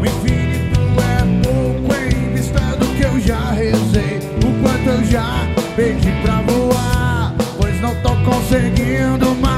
O infinito é pouco em vista do que eu já rezei, o quanto eu já pedi pra voar, pois não tô conseguindo mais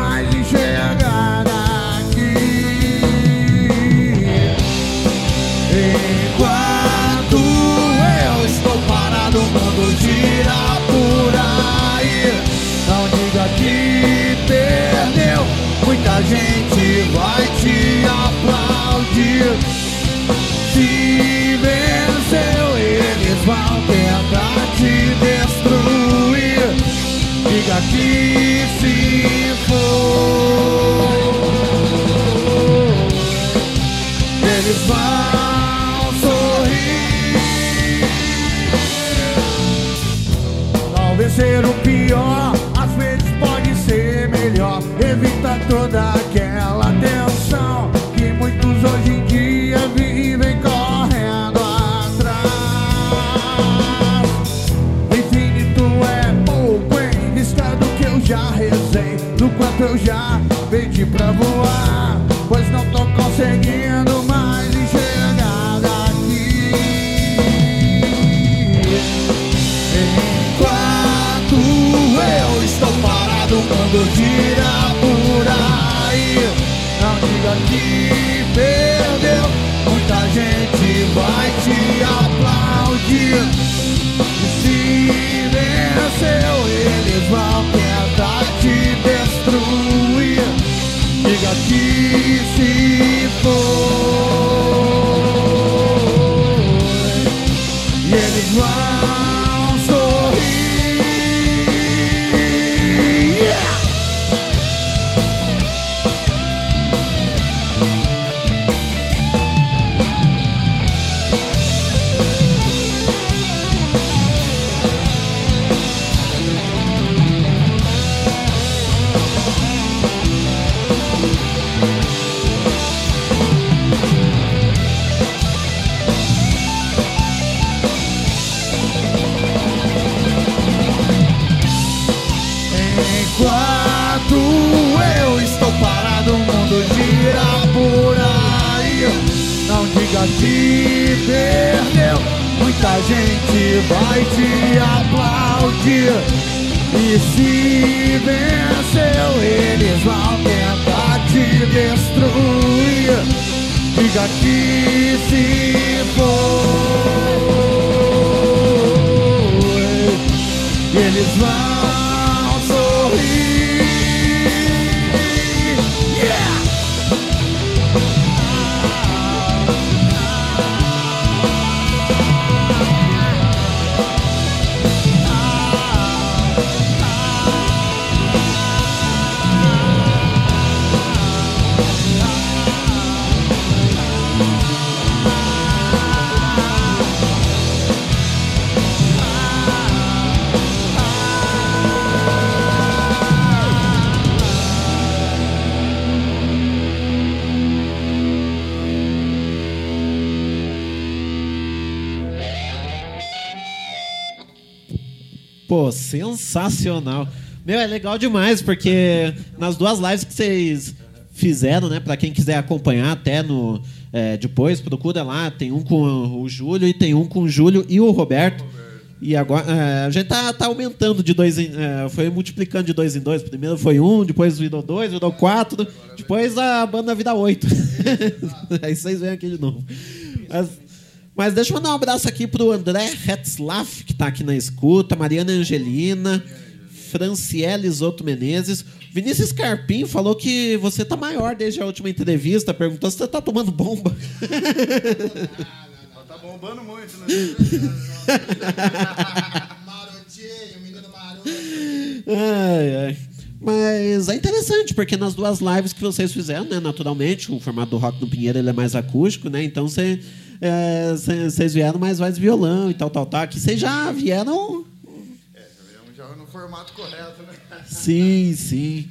quanto eu já pedi pra voar, pois não tô conseguindo mais enxergar daqui. Enquanto eu estou parado, o mundo gira por aí. Não diga que perdeu, muita gente vai te
sensacional. Meu, é legal demais, porque nas duas lives que vocês fizeram, né? Pra quem quiser acompanhar até no. é, depois, procura lá. Tem um com o Júlio e tem um com o Júlio e o Roberto. E agora é, a gente tá, tá aumentando de dois em. é, foi multiplicando de dois em dois. Primeiro foi um, depois virou dois, virou quatro, depois a banda vira oito. Aí vocês vêm aqui de novo. Mas, mas deixa eu mandar um abraço aqui pro André Hetzlaff, que tá aqui na escuta, Mariana Angelina, Franciele Zoto Menezes. Vinícius Carpim falou que você tá maior desde a última entrevista, perguntou se você tá tomando bomba.
Tá bombando muito, né?
Ai, ai. Mas é interessante, porque nas duas lives que vocês fizeram, né, naturalmente, o formato do Rock no Pinheiro ele é mais acústico, né? Então você, é, cê- vocês vieram mais voz de violão e tal, tal, tal. Aqui vocês já vieram.
Já no formato correto, né?
Sim, sim.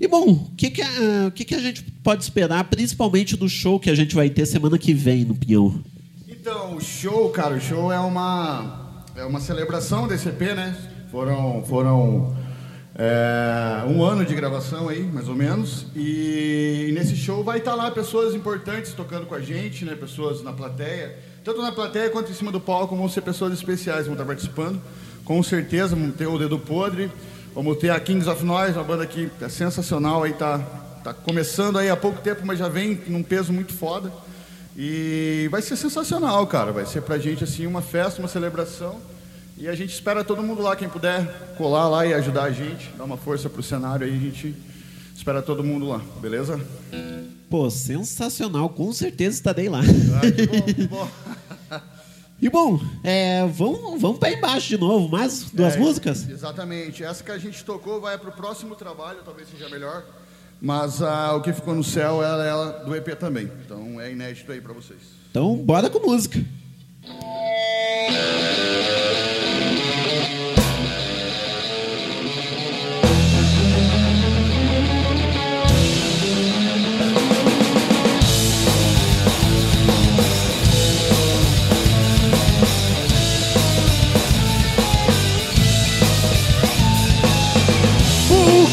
E bom, o que, que, a- que, que a gente pode esperar, principalmente do show que a gente vai ter semana que vem no Pinhão?
Então, o show, cara, o show é uma, é uma celebração desse EP, né? Foram, foram é, um ano de gravação aí, mais ou menos. E nesse show vai estar lá pessoas importantes tocando com a gente, né? Pessoas na plateia. Tanto na plateia quanto em cima do palco vão ser pessoas especiais, vão estar participando. Com certeza, vamos ter o Dedo Podre, vamos ter a Kings of Noise, uma banda que é sensacional aí, tá, tá começando aí há pouco tempo, mas já vem num peso muito foda. E vai ser sensacional, cara. Vai ser pra gente assim uma festa, uma celebração. E a gente espera todo mundo lá, quem puder colar lá e ajudar a gente, dar uma força pro cenário aí, a gente espera todo mundo lá, beleza?
Pô, sensacional, com certeza estarei lá.
Ah, que bom, que bom.
E bom, é, vamos, vamos para embaixo de novo, mais duas
É,
músicas?
Exatamente. Essa que a gente tocou vai pro próximo trabalho, talvez seja melhor. Mas ah, o que ficou no céu é ela do EP também. Então é inédito aí pra vocês.
Então, bora com música.
Porque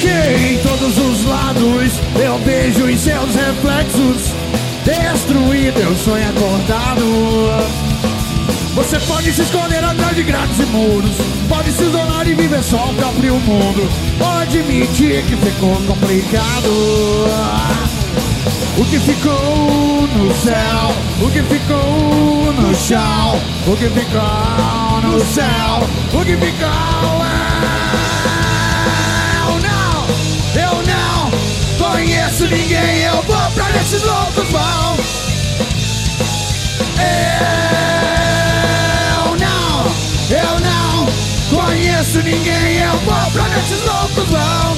em todos os lados eu vejo em seus reflexos Destruído, eu sonho acordado. Você pode se esconder atrás de grades e muros Pode se isolar e viver só o próprio mundo Pode admitir que ficou complicado. O que ficou no céu O que ficou no chão O que ficou no céu O que ficou conheço ninguém, eu vou pra esses loucos vão. Eu não, eu não conheço ninguém, eu vou pra esses loucos vão.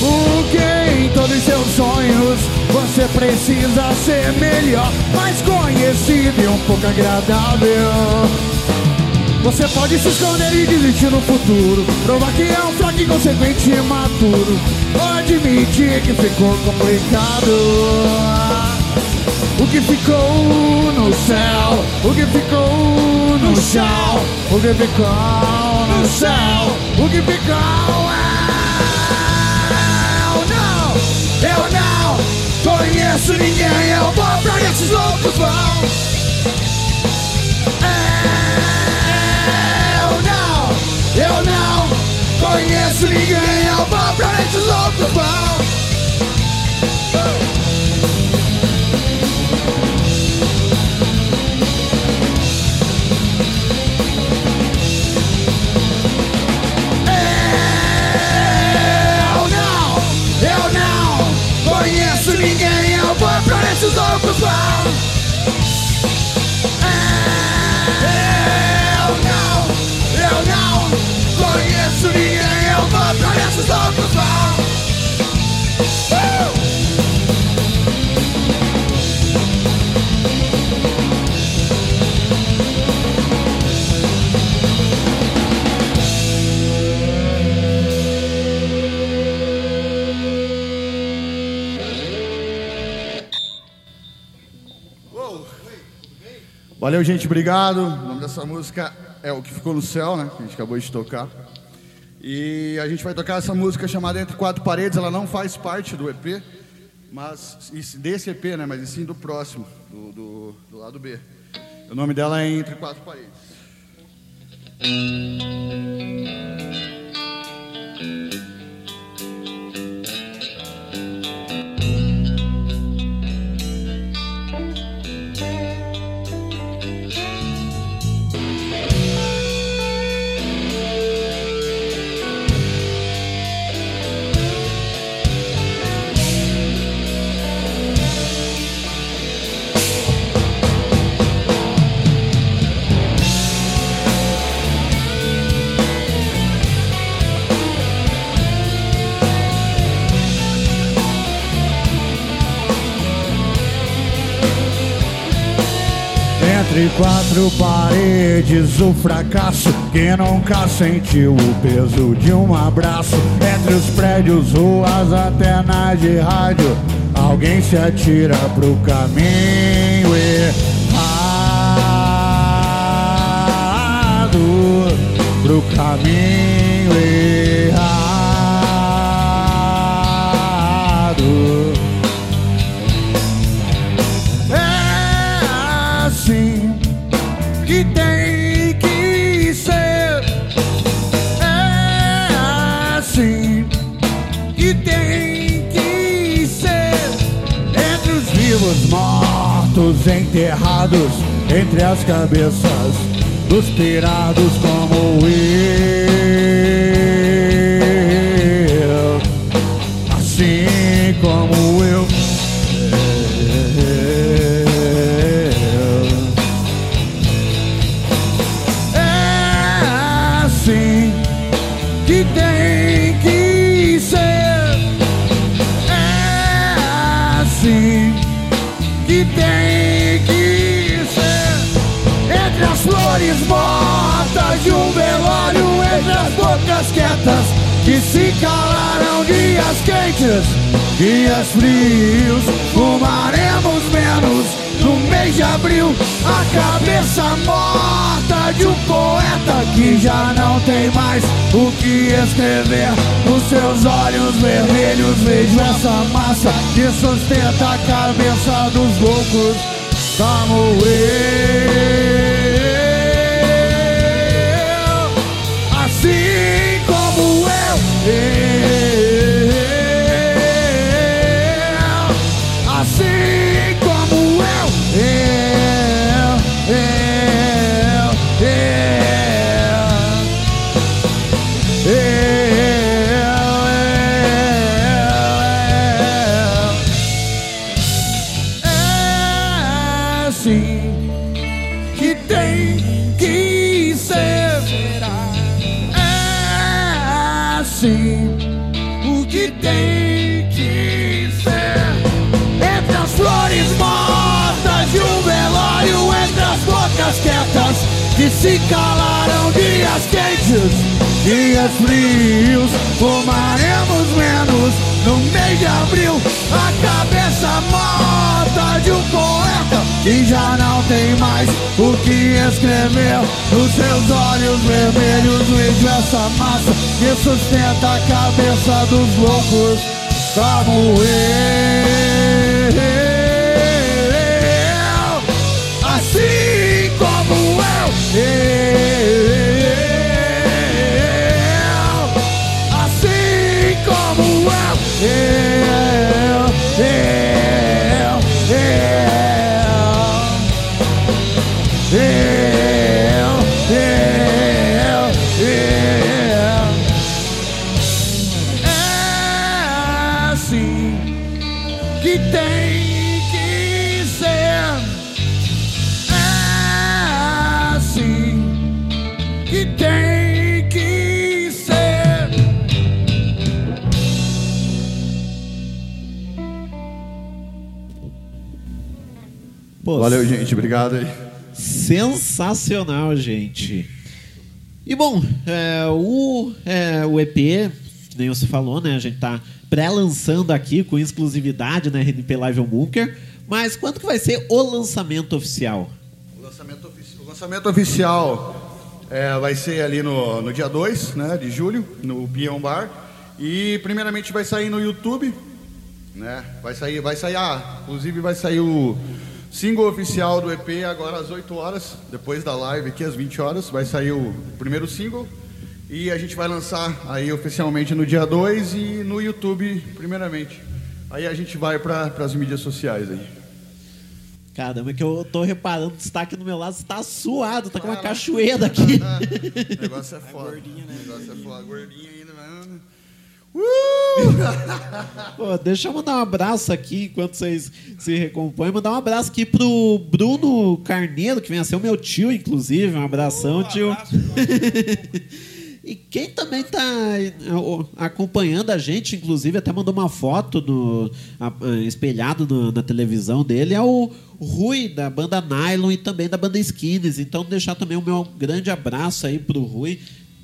Porque em todos seus sonhos você precisa ser melhor, mais conhecido e um pouco agradável. Você pode se esconder e desistir no futuro. Provar que é um fraco, inconsequente e imaturo. Admitir que ficou complicado. O que ficou no céu? O que ficou no chão? O que ficou no céu? O que ficou Eu não, eu não. Conheço ninguém Eu vou pra onde
esses loucos vão. Eu não conheço ninguém. Eu vou pra onde esses loucos vão. Eu não, conheço ninguém. Eu vou pra esses loucos vão.
Valeu, gente, obrigado. O nome dessa música é O Que Ficou no Céu, né? A gente acabou de tocar. E a gente vai tocar essa música chamada Entre Quatro Paredes. Ela não faz parte do EP, mas desse EP, né? Mas sim do próximo, do, do, do lado B. O nome dela é Entre Quatro Paredes.
Entre quatro paredes, o fracasso que nunca sentiu o peso de um abraço. Entre os prédios, ruas, antenas de rádio, alguém se atira pro caminho errado. Pro caminho que tem que ser. É assim que tem que ser. Entre os vivos, mortos, enterrados, entre as cabeças dos pirados como eu. Se calaram, dias quentes, dias frios, fumaremos menos. No mês de abril, a cabeça morta de um poeta que já não tem mais o que escrever. Nos seus olhos vermelhos vejo essa massa que sustenta a cabeça dos loucos, como eu. Que se calaram, dias quentes, dias frios, fumaremos menos no mês de abril. A cabeça morta de um poeta que já não tem mais o que escrever. Nos seus olhos vermelhos vejo essa massa que sustenta a cabeça dos loucos, como eu.
Obrigado aí.
Sensacional, gente. E bom, é, o, é, o EP, que nem você falou, né? A gente tá pré-lançando aqui com exclusividade na RNP Live on Bunker. Mas quando que vai ser o lançamento oficial?
O lançamento, ofici- o lançamento oficial é, vai ser ali no, no dia 2 né, de julho, no Pion Bar. E primeiramente vai sair no YouTube. Né? Vai sair, vai sair, ah, inclusive vai sair o single oficial do EP agora às 8 horas, depois da live aqui às 20 horas, vai sair o primeiro single. E a gente vai lançar aí oficialmente no dia 2 e no YouTube primeiramente. Aí a gente vai para as mídias sociais aí.
Caramba, que eu tô reparando que está aqui no meu lado, você tá suado, tá com uma cachoeira aqui.
O negócio é foda. gordinha, né? O negócio é foda. Gordinha.
Pô, deixa eu mandar um abraço aqui enquanto vocês se recompõem. Mandar um abraço aqui pro Bruno Carneiro, que vem a ser o meu tio, inclusive. Um abração, tio. E quem também tá acompanhando a gente, inclusive, até mandou uma foto no, espelhado no- na televisão dele, é o Rui, da banda Nylon e também da banda Skins. Então, deixar também o meu grande abraço aí pro Rui.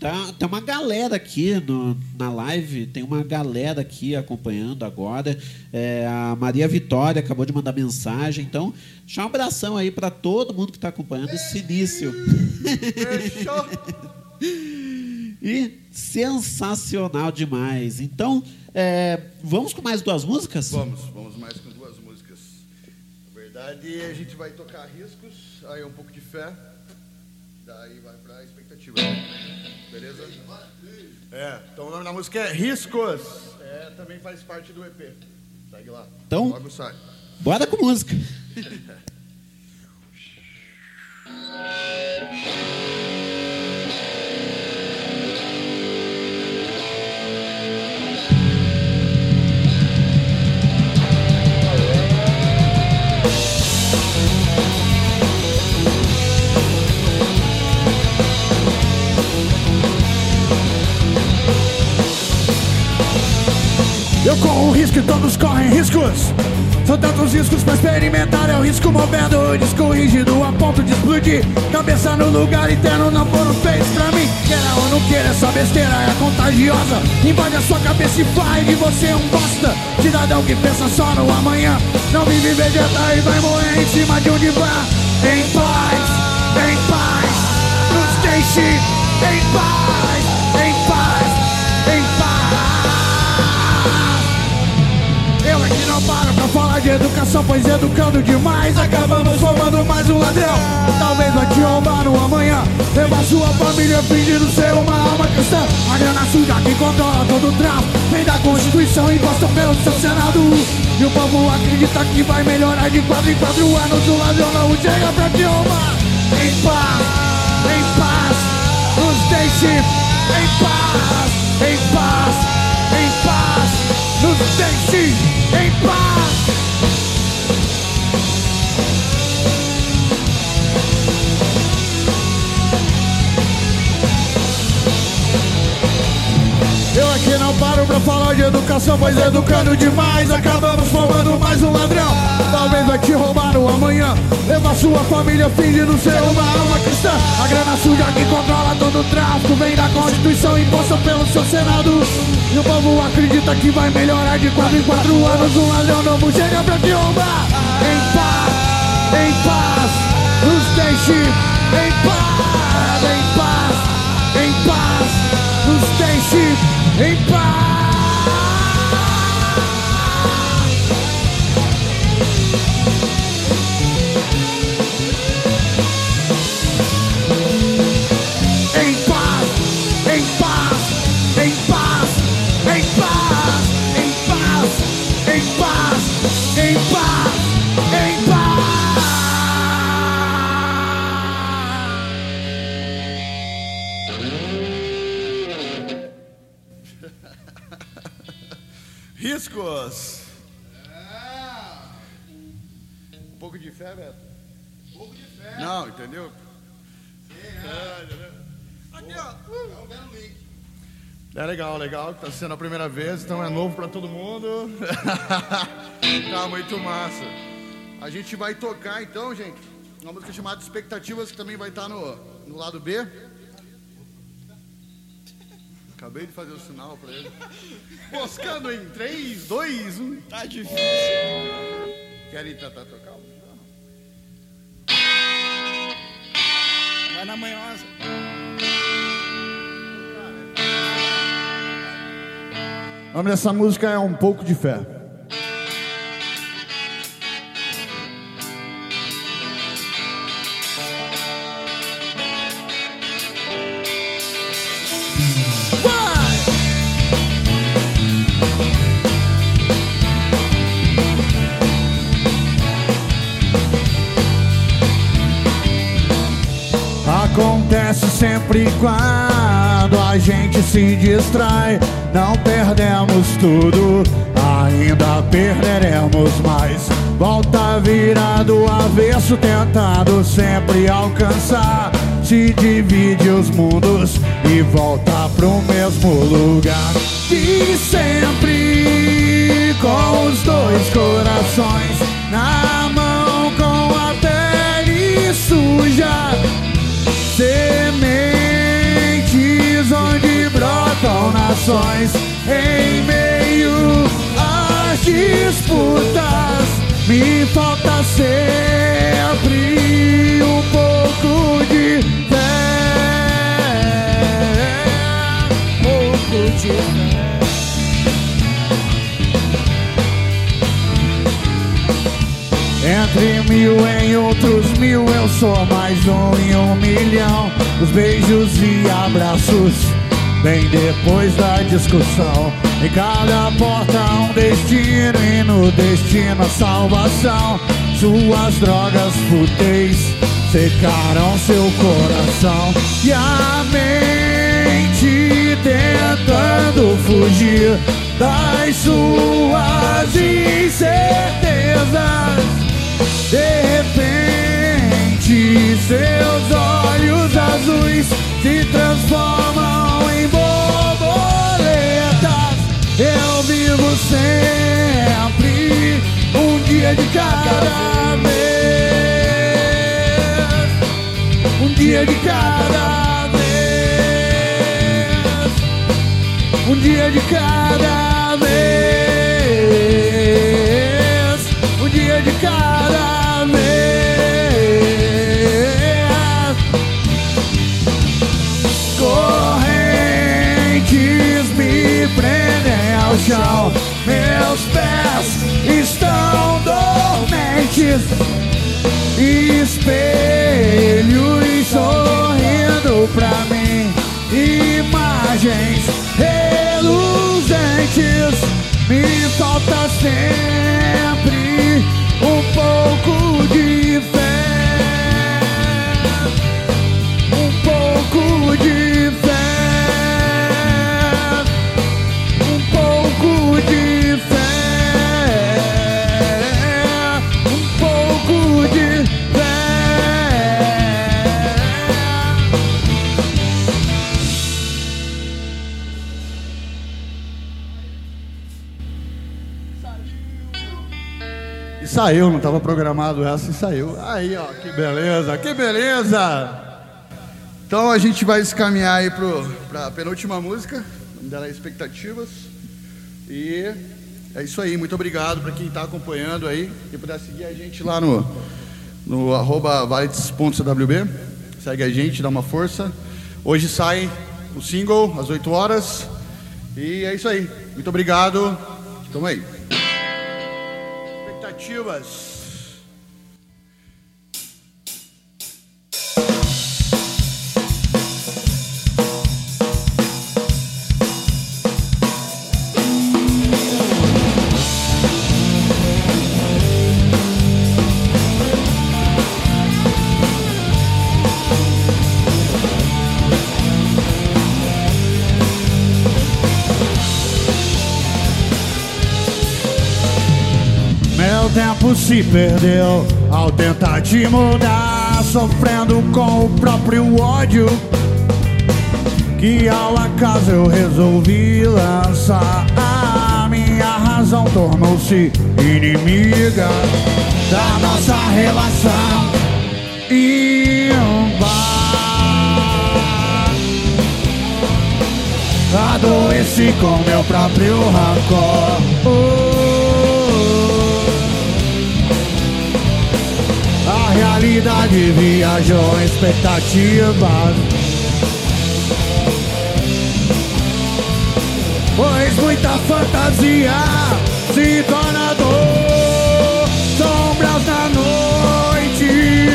Tá, tem uma galera aqui no- na live, tem uma galera aqui acompanhando agora. É, a Maria Vitória acabou de mandar mensagem. Então, deixar um abração aí para todo mundo que está acompanhando esse início. E sensacional demais. Então, é, vamos com mais duas músicas?
Vamos, vamos mais com duas músicas. Na verdade, a gente vai tocar riscos, aí um pouco de fé, daí vai pra expectativa. Beleza? É, então o nome da música é Riscos. É, também faz parte do EP. Segue lá.
Então-
Logo sai.
Bora com música.
Eu corro risco e todos correm riscos. São tantos riscos pra experimentar. É o risco movendo o disco rígido a ponto de explodir. Cabeça no lugar interno, não foram feitos pra mim. Queira ou não queira, essa besteira é contagiosa. Invade a sua cabeça e faz de você um bosta. Cidadão que pensa só no amanhã. Não vive vegeta e vai morrer em cima de um divã. Em paz, em paz. Nos deixe em paz, não falar de educação, pois educando demais acabamos formando mais um ladrão. Talvez vai te roubar no amanhã, levar sua família fingindo ser uma alma cristã. A grana suja que controla todo o tráfico, vem da Constituição imposta pelo seu Senado. E o povo acredita que vai melhorar de quatro em quatro anos. O ladrão não chega pra te roubar. Em paz, em paz, nos deixe em paz, em paz, em paz, nos deixe em paz. Aqui não paro pra falar de educação, pois educando demais acabamos formando mais um ladrão. Talvez vai te roubar no amanhã, levar sua família fingindo ser uma alma cristã. A grana suja que controla todo o tráfico vem da Constituição imposta pelo seu Senado. E o povo acredita que vai melhorar de quatro em quatro anos. Um ladrão novo chega pra te roubar. Em paz, em paz, nos deixe em paz, em paz. Pouco de fé, Beto? Um pouco de fé. Não, entendeu? É, entendeu? Aqui, ó. É legal, legal, que tá sendo a primeira vez, então é novo pra todo mundo. tá muito massa. A gente vai tocar então, gente, uma música chamada Expectativas, que também vai estar no, no lado B. Acabei de fazer o sinal pra ele. Moscando em 3, 2, 1. Tá difícil. Querem tentar tocar?
Na manhosa.
O nome dessa música é Um Pouco de Fé. Gente se distrai. Não perdemos tudo, ainda perderemos mais. Volta virado avesso, tentando sempre alcançar. Se divide os mundos e volta pro mesmo lugar. E sempre com os dois corações na brotam nações em meio às disputas. Me falta sempre um pouco de fé. Pouco de fé. Entre mil em outros mil, eu sou mais um em um milhão. Os beijos e abraços, bem depois da discussão. Em cada porta um destino e no destino a salvação. Suas drogas fúteis secaram seu coração. E a mente tentando fugir das suas incertezas. De repente, seus olhos azuis se transformam em borboletas. Eu vivo sempre um dia de cada vez. Um dia de cada vez. Um dia de cada vez. Espelhos sorrindo pra mim. Imagens reluzentes. Me falta sempre saiu, não estava programado essa e saiu. Aí, ó, que beleza, que beleza! Então a gente vai se caminhar aí para a penúltima música, o nome dela é Expectativas. E é isso aí, muito obrigado para quem está acompanhando aí. Quem puder seguir a gente lá no, no arroba valides.cwb, segue a gente, dá uma força. Hoje sai o single às 8 horas. E é isso aí, muito obrigado. Tamo aí. Expectativas. Se perdeu ao tentar te mudar, sofrendo com o próprio ódio. Que ao acaso eu resolvi lançar. A minha razão tornou-se inimiga da nossa relação. E um bar. Adoeci com meu próprio rancor. Realidade viajou em expectativas. Pois muita fantasia se torna dor, sombras na noite.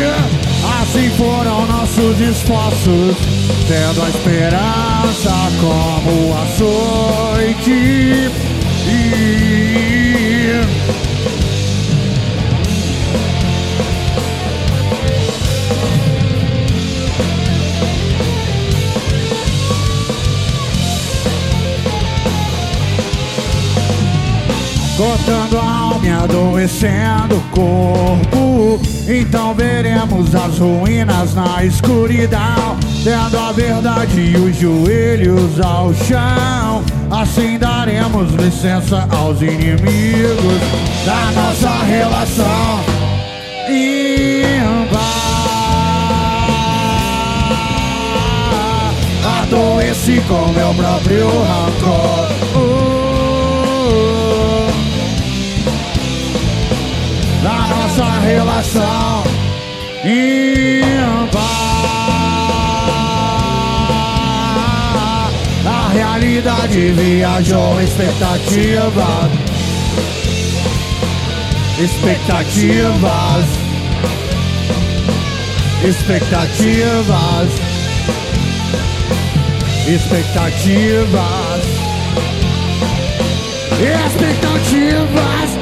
Assim foram nossos esforços, tendo a esperança como açoite. E... Cortando a alma e adoecendo o corpo. Então veremos as ruínas na escuridão. Tendo a verdade e os joelhos ao chão. Assim daremos licença aos inimigos Da nossa relação. Adoeci com meu próprio rancor nossa relação em paz. A realidade viajou expectativas, expectativas, expectativas, expectativas, expectativas.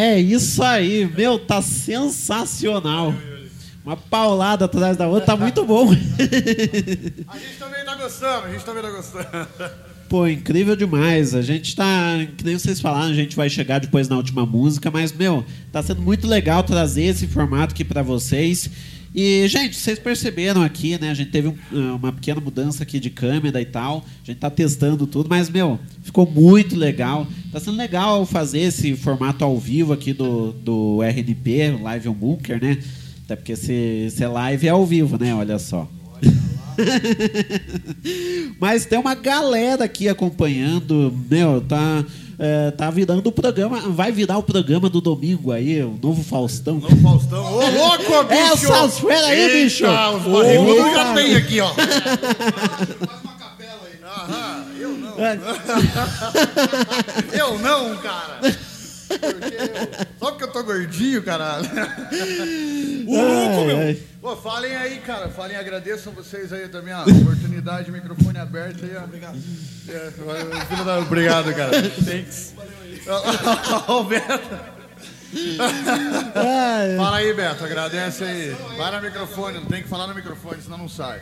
É isso aí, meu, tá sensacional. Uma paulada atrás da outra, tá muito bom.
A gente também tá gostando, a gente também tá gostando.
Pô, incrível demais. A gente tá, que nem vocês falaram, a gente vai chegar depois na última música, mas, meu, tá sendo muito legal trazer esse formato aqui pra vocês. E, gente, vocês perceberam aqui, né? A gente teve um- uma pequena mudança aqui de câmera e tal. A gente tá testando tudo, mas, meu, ficou muito legal. Tá sendo legal fazer esse formato ao vivo aqui do, do RNP, Live on Bunker, né? Até porque se, se é live é ao vivo, né? Olha só. Mas tem uma galera aqui acompanhando, meu, tá, é, tá virando o programa, vai virar o programa do domingo aí, o novo Faustão. Novo
Faustão, ô louco, bicho!
Essas feras aí,
Eita,
bicho!
os barrigudos já tem aqui, ó. Aham, eu não. eu não, cara. Porque eu- Só porque eu tô gordinho, caralho. O louco, meu.
Ai.
Pô, falem aí, cara. Falem, agradeçam vocês aí também a oportunidade, microfone aberto aí, ó. Obrigado. Obrigado, cara. Thanks. O Beto. Fala aí, Beto. Agradece aí. Vai no microfone, não tem que falar no microfone, senão não sai.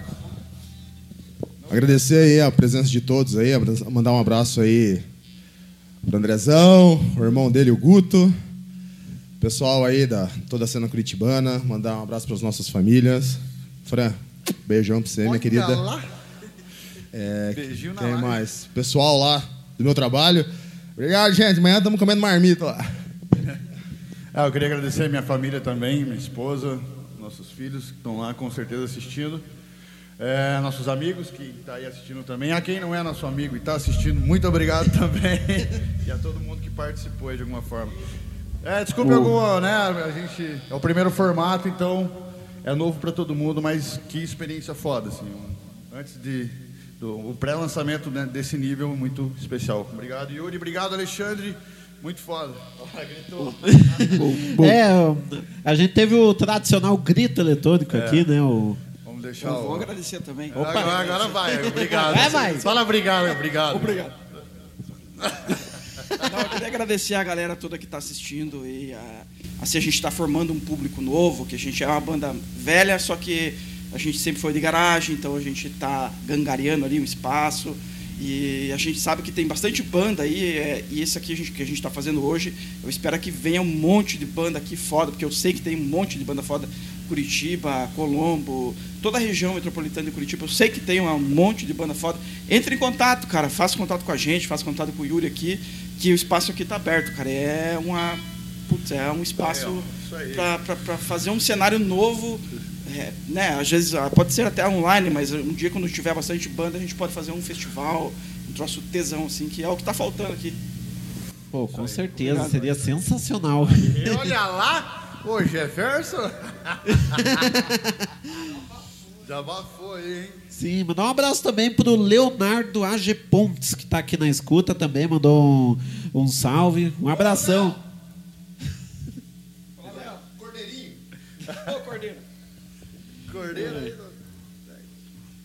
Agradecer aí a presença de todos aí, mandar um abraço aí pro Andrezão, o irmão dele, o Guto, pessoal aí da toda a cena curitibana, mandar um abraço para as nossas famílias. Fran, beijão pra você, minha
Olha
querida.
lá.
É,
Beijinho na
quem
live.
mais? Pessoal lá do meu trabalho. Obrigado, gente. Amanhã estamos comendo marmita lá.
Ah, eu queria agradecer a minha família também, minha esposa, nossos filhos que estão lá com certeza assistindo. É, nossos amigos que estão aí assistindo também. A quem não é nosso amigo e está assistindo, muito obrigado também. e a todo mundo que participou aí de alguma forma. É, desculpe
O-
alguma, né? A gente é o primeiro formato, então é novo para todo mundo, mas que experiência foda, assim. antes de do o pré-lançamento né, desse nível muito especial. Obrigado, Yuri. Obrigado, Alexandre. Muito foda. Gritou.
É, a gente teve o tradicional grito eletrônico
É.
aqui, né? O...
Vamos deixar
Eu
o...
vou agradecer também.
Agora, agora vai, obrigado.
Vai, vai.
Fala obrigado, obrigado.
Obrigado. Não, eu queria agradecer a galera toda que está assistindo e ah, assim a gente está formando um público novo, que a gente é uma banda velha, só que a gente sempre foi de garagem, então a gente está gangariando ali um espaço e a gente sabe que tem bastante banda aí é, e esse aqui a gente- que a gente está fazendo hoje, eu espero que venha um monte de banda aqui foda, porque eu sei que tem um monte de banda foda, Curitiba, Colombo, toda a região metropolitana de Curitiba, eu sei que tem um monte de banda foda. Entre em contato, cara, faça contato com a gente, faça contato com o Yuri aqui, que o espaço aqui está aberto, cara. É uma putz, é um espaço
aí.
para fazer um cenário novo, é, né? Às vezes ah, pode ser até online, mas um dia quando tiver bastante banda a gente pode fazer um festival, um troço tesão assim, que é o que está faltando aqui.
Pô, com certeza,
Obrigado.
seria sensacional.
E olha lá, ô Jefferson. Já abafou aí, hein?
Sim, mandar um abraço também pro Leonardo AG Pontes, que tá aqui na escuta também, mandou um, um salve, um abração.
Cordeiro.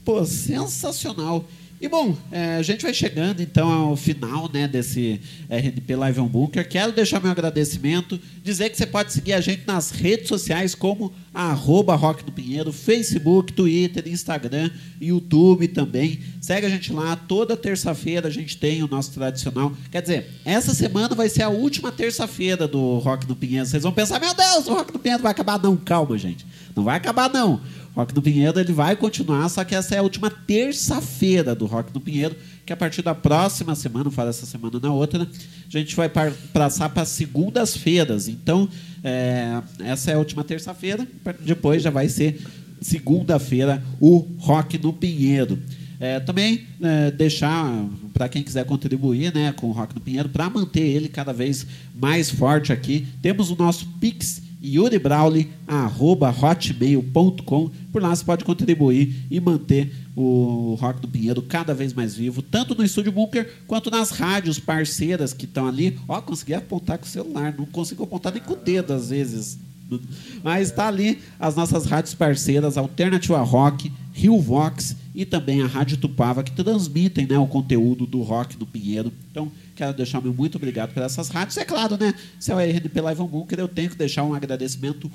Pô, sensacional. E bom, é, a gente vai chegando então ao final né, desse RNP Live on Bunker. Quero deixar meu agradecimento, dizer que você pode seguir a gente nas redes sociais como arroba Rock do Pinheiro, Facebook, Twitter, Instagram, YouTube também. Segue a gente lá, toda terça-feira a gente tem o nosso tradicional. Quer dizer, essa semana vai ser a última terça-feira do Rock do Pinheiro. Vocês vão pensar, meu Deus, o Rock do Pinheiro vai acabar. Não, calma, gente. Não vai acabar, não. Rock do Pinheiro ele vai continuar, só que essa é a última terça-feira do Rock do Pinheiro, que a partir da próxima semana, fala essa semana na outra, né, a gente vai passar para segundas-feiras. Então, é, essa é a última terça-feira, depois já vai ser segunda-feira o Rock no Pinheiro. É, também é, deixar para quem quiser contribuir né, com o Rock no Pinheiro, para manter ele cada vez mais forte aqui, temos o nosso Pix yuribrauli.hotmail.com. Por lá você pode contribuir e manter o Rock do Pinheiro cada vez mais vivo, tanto no Estúdio Bunker quanto nas rádios parceiras que estão ali. Ó, consegui apontar com o celular, não consigo apontar nem com o dedo às vezes. Mas está ali as nossas rádios parceiras, Alternativa Rock, Rio Vox e também a Rádio Tupava, que transmitem né, o conteúdo do rock do Pinheiro. Então, quero deixar meu muito obrigado por essas rádios. É claro, né? Se é o RNP Live on Bunker, eu tenho que deixar um agradecimento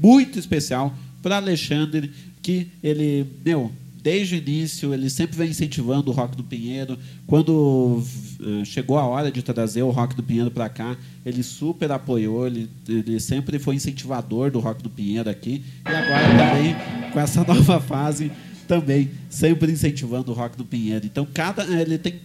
muito especial para Alexandre, que ele, meu, desde o início, ele sempre vem incentivando o Rock do Pinheiro. Quando eh, chegou a hora de trazer o Rock do Pinheiro para cá, ele super apoiou, ele, ele sempre foi incentivador do Rock do Pinheiro aqui. E agora também, com essa nova fase, também sempre incentivando o Rock do Pinheiro. Então, cada ele tem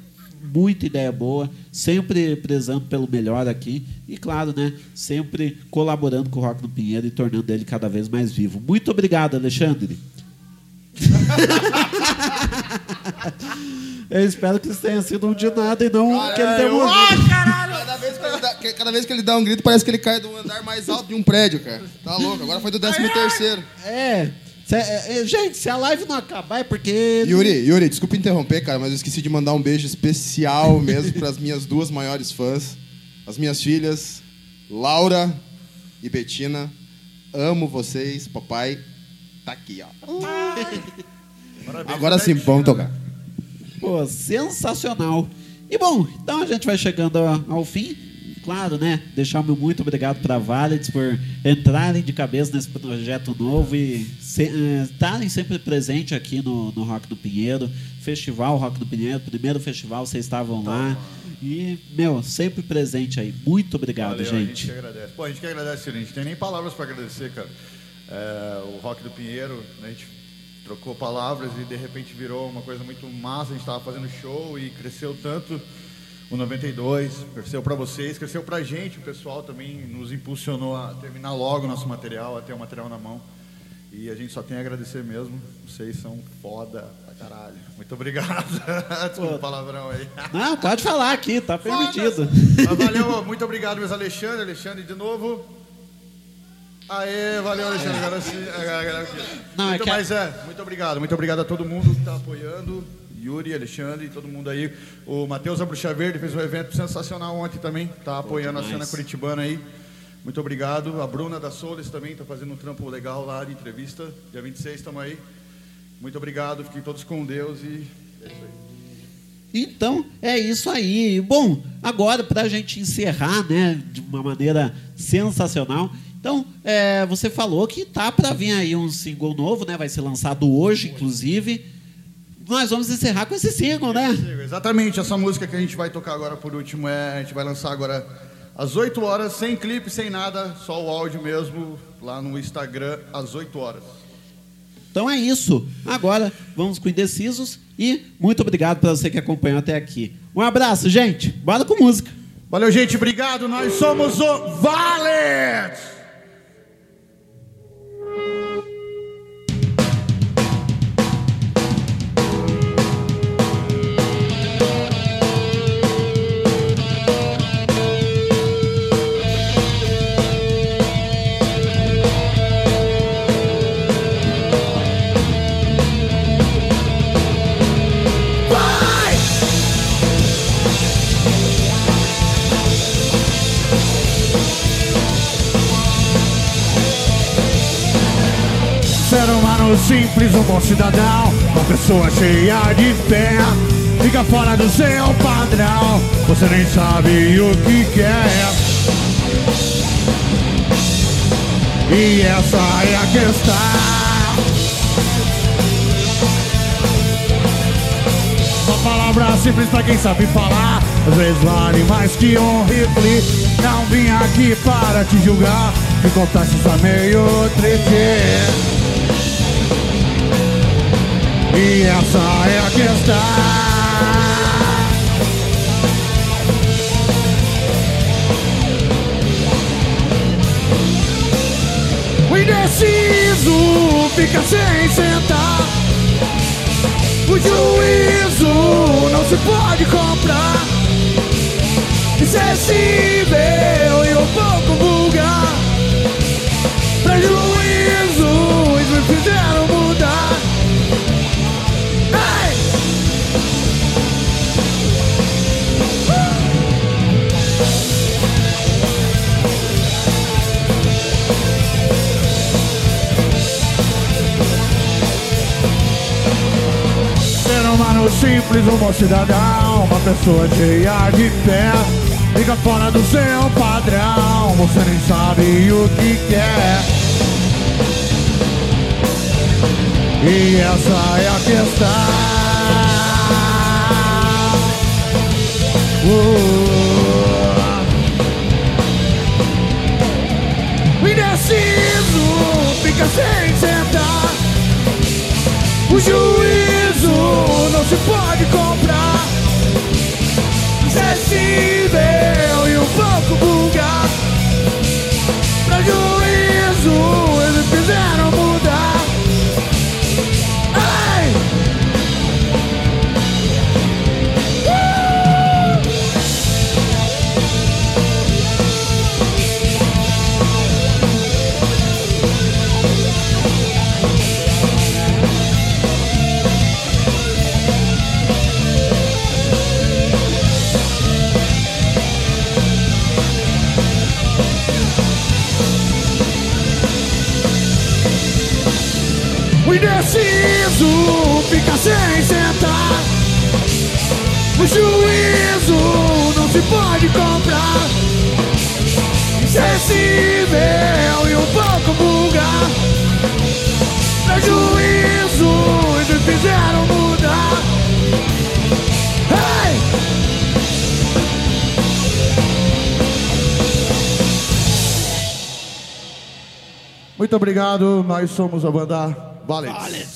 muita ideia boa, sempre prezando pelo melhor aqui e, claro, né, sempre colaborando com o Rock do Pinheiro e tornando ele cada vez mais vivo. Muito obrigado, Alexandre. Eu espero que isso tenha sido um de nada e não que ele tenha morrido.
Cada vez, que ele dá, cada vez que ele dá um grito, parece que ele cai do andar mais alto de um prédio, cara. Tá louco, agora foi do 13 terceiro.
É. Cê- é, é, gente, se a live não acabar é porque.
Yuri, Yuri, desculpa interromper, cara, mas eu esqueci de mandar um beijo especial mesmo para as minhas duas maiores fãs, as minhas filhas, Laura e Betina. Amo vocês, papai. Tá aqui, ó. Agora sim, vamos tocar.
Pô, sensacional. E bom, então a gente vai chegando ao, fim. Claro, né? Deixar o meu muito obrigado para a Valids por entrarem de cabeça nesse projeto novo e se- eh, estarem sempre presente aqui no, no Rock do Pinheiro. Festival Rock do Pinheiro, primeiro festival, vocês estavam lá. E, meu, sempre presente aí. Muito obrigado,
Valeu, A gente
gente.
que agradece. Pô, a gente que agradece, a gente tem nem palavras para agradecer, cara. É, o Rock do Pinheiro, né, a gente trocou palavras e de repente virou uma coisa muito massa. A gente estava fazendo show e cresceu tanto o 92, cresceu para vocês, cresceu para a gente. O pessoal também nos impulsionou a terminar logo o nosso material, a ter o material na mão.
E a gente só tem a agradecer mesmo. Vocês são foda pra caralho. Muito obrigado. Desculpa o palavrão aí.
Não, pode falar aqui, tá permitido.
Mas valeu, muito obrigado, meus Alexandre. Alexandre de novo. Aê, valeu, Alexandre. Agora.
Não, é
muito,
que
Mas é, muito obrigado. Muito obrigado a todo mundo que está apoiando. Yuri, Alexandre, todo mundo aí. O Matheus Abruxa Verde fez um evento sensacional ontem também. Tá apoiando a cena curitibana aí. Muito obrigado. A Bruna da Solis também está fazendo um trampo legal lá de entrevista. Dia 26 estamos aí. Muito obrigado. Fiquem todos com Deus e é isso aí.
Então, é isso aí. Bom, agora para a gente encerrar, né, de uma maneira sensacional. Então, é, você falou que tá para vir aí um single novo, né? Vai ser lançado hoje, inclusive. Nós vamos encerrar com esse single, né?
Exatamente, essa música que a gente vai tocar agora por último é. A gente vai lançar agora às 8 horas, sem clipe, sem nada, só o áudio mesmo, lá no Instagram, às 8 horas.
Então é isso. Agora vamos com Indecisos e muito obrigado para você que acompanhou até aqui. Um abraço, gente. Bora com música.
Valeu, gente. Obrigado. Nós somos o Valet! Humano simples, um bom cidadão, uma pessoa cheia de fé. Fica fora do seu padrão, você nem sabe o que quer. E essa é a questão. Uma palavra simples pra quem sabe falar Às vezes vale mais que um rifle Não vim aqui para te julgar Me contasse está meio triste E essa é a questão. O indeciso fica sem sentar. O juízo não se pode comprar. Insensível Ser humano simples, um bom cidadão Uma pessoa cheia de fé. Fica fora do seu padrão Você nem sabe o que quer. E essa é a questão. Uh. Indeciso fica sem sentar o juízo não se pode comprar Acessível e um pouco indeciso fica sem sentar O juízo não se pode comprar Insensível e um pouco vulgar. Prejuízo eles fizeram mudar. Hey! Muito obrigado, nós somos a banda Valets.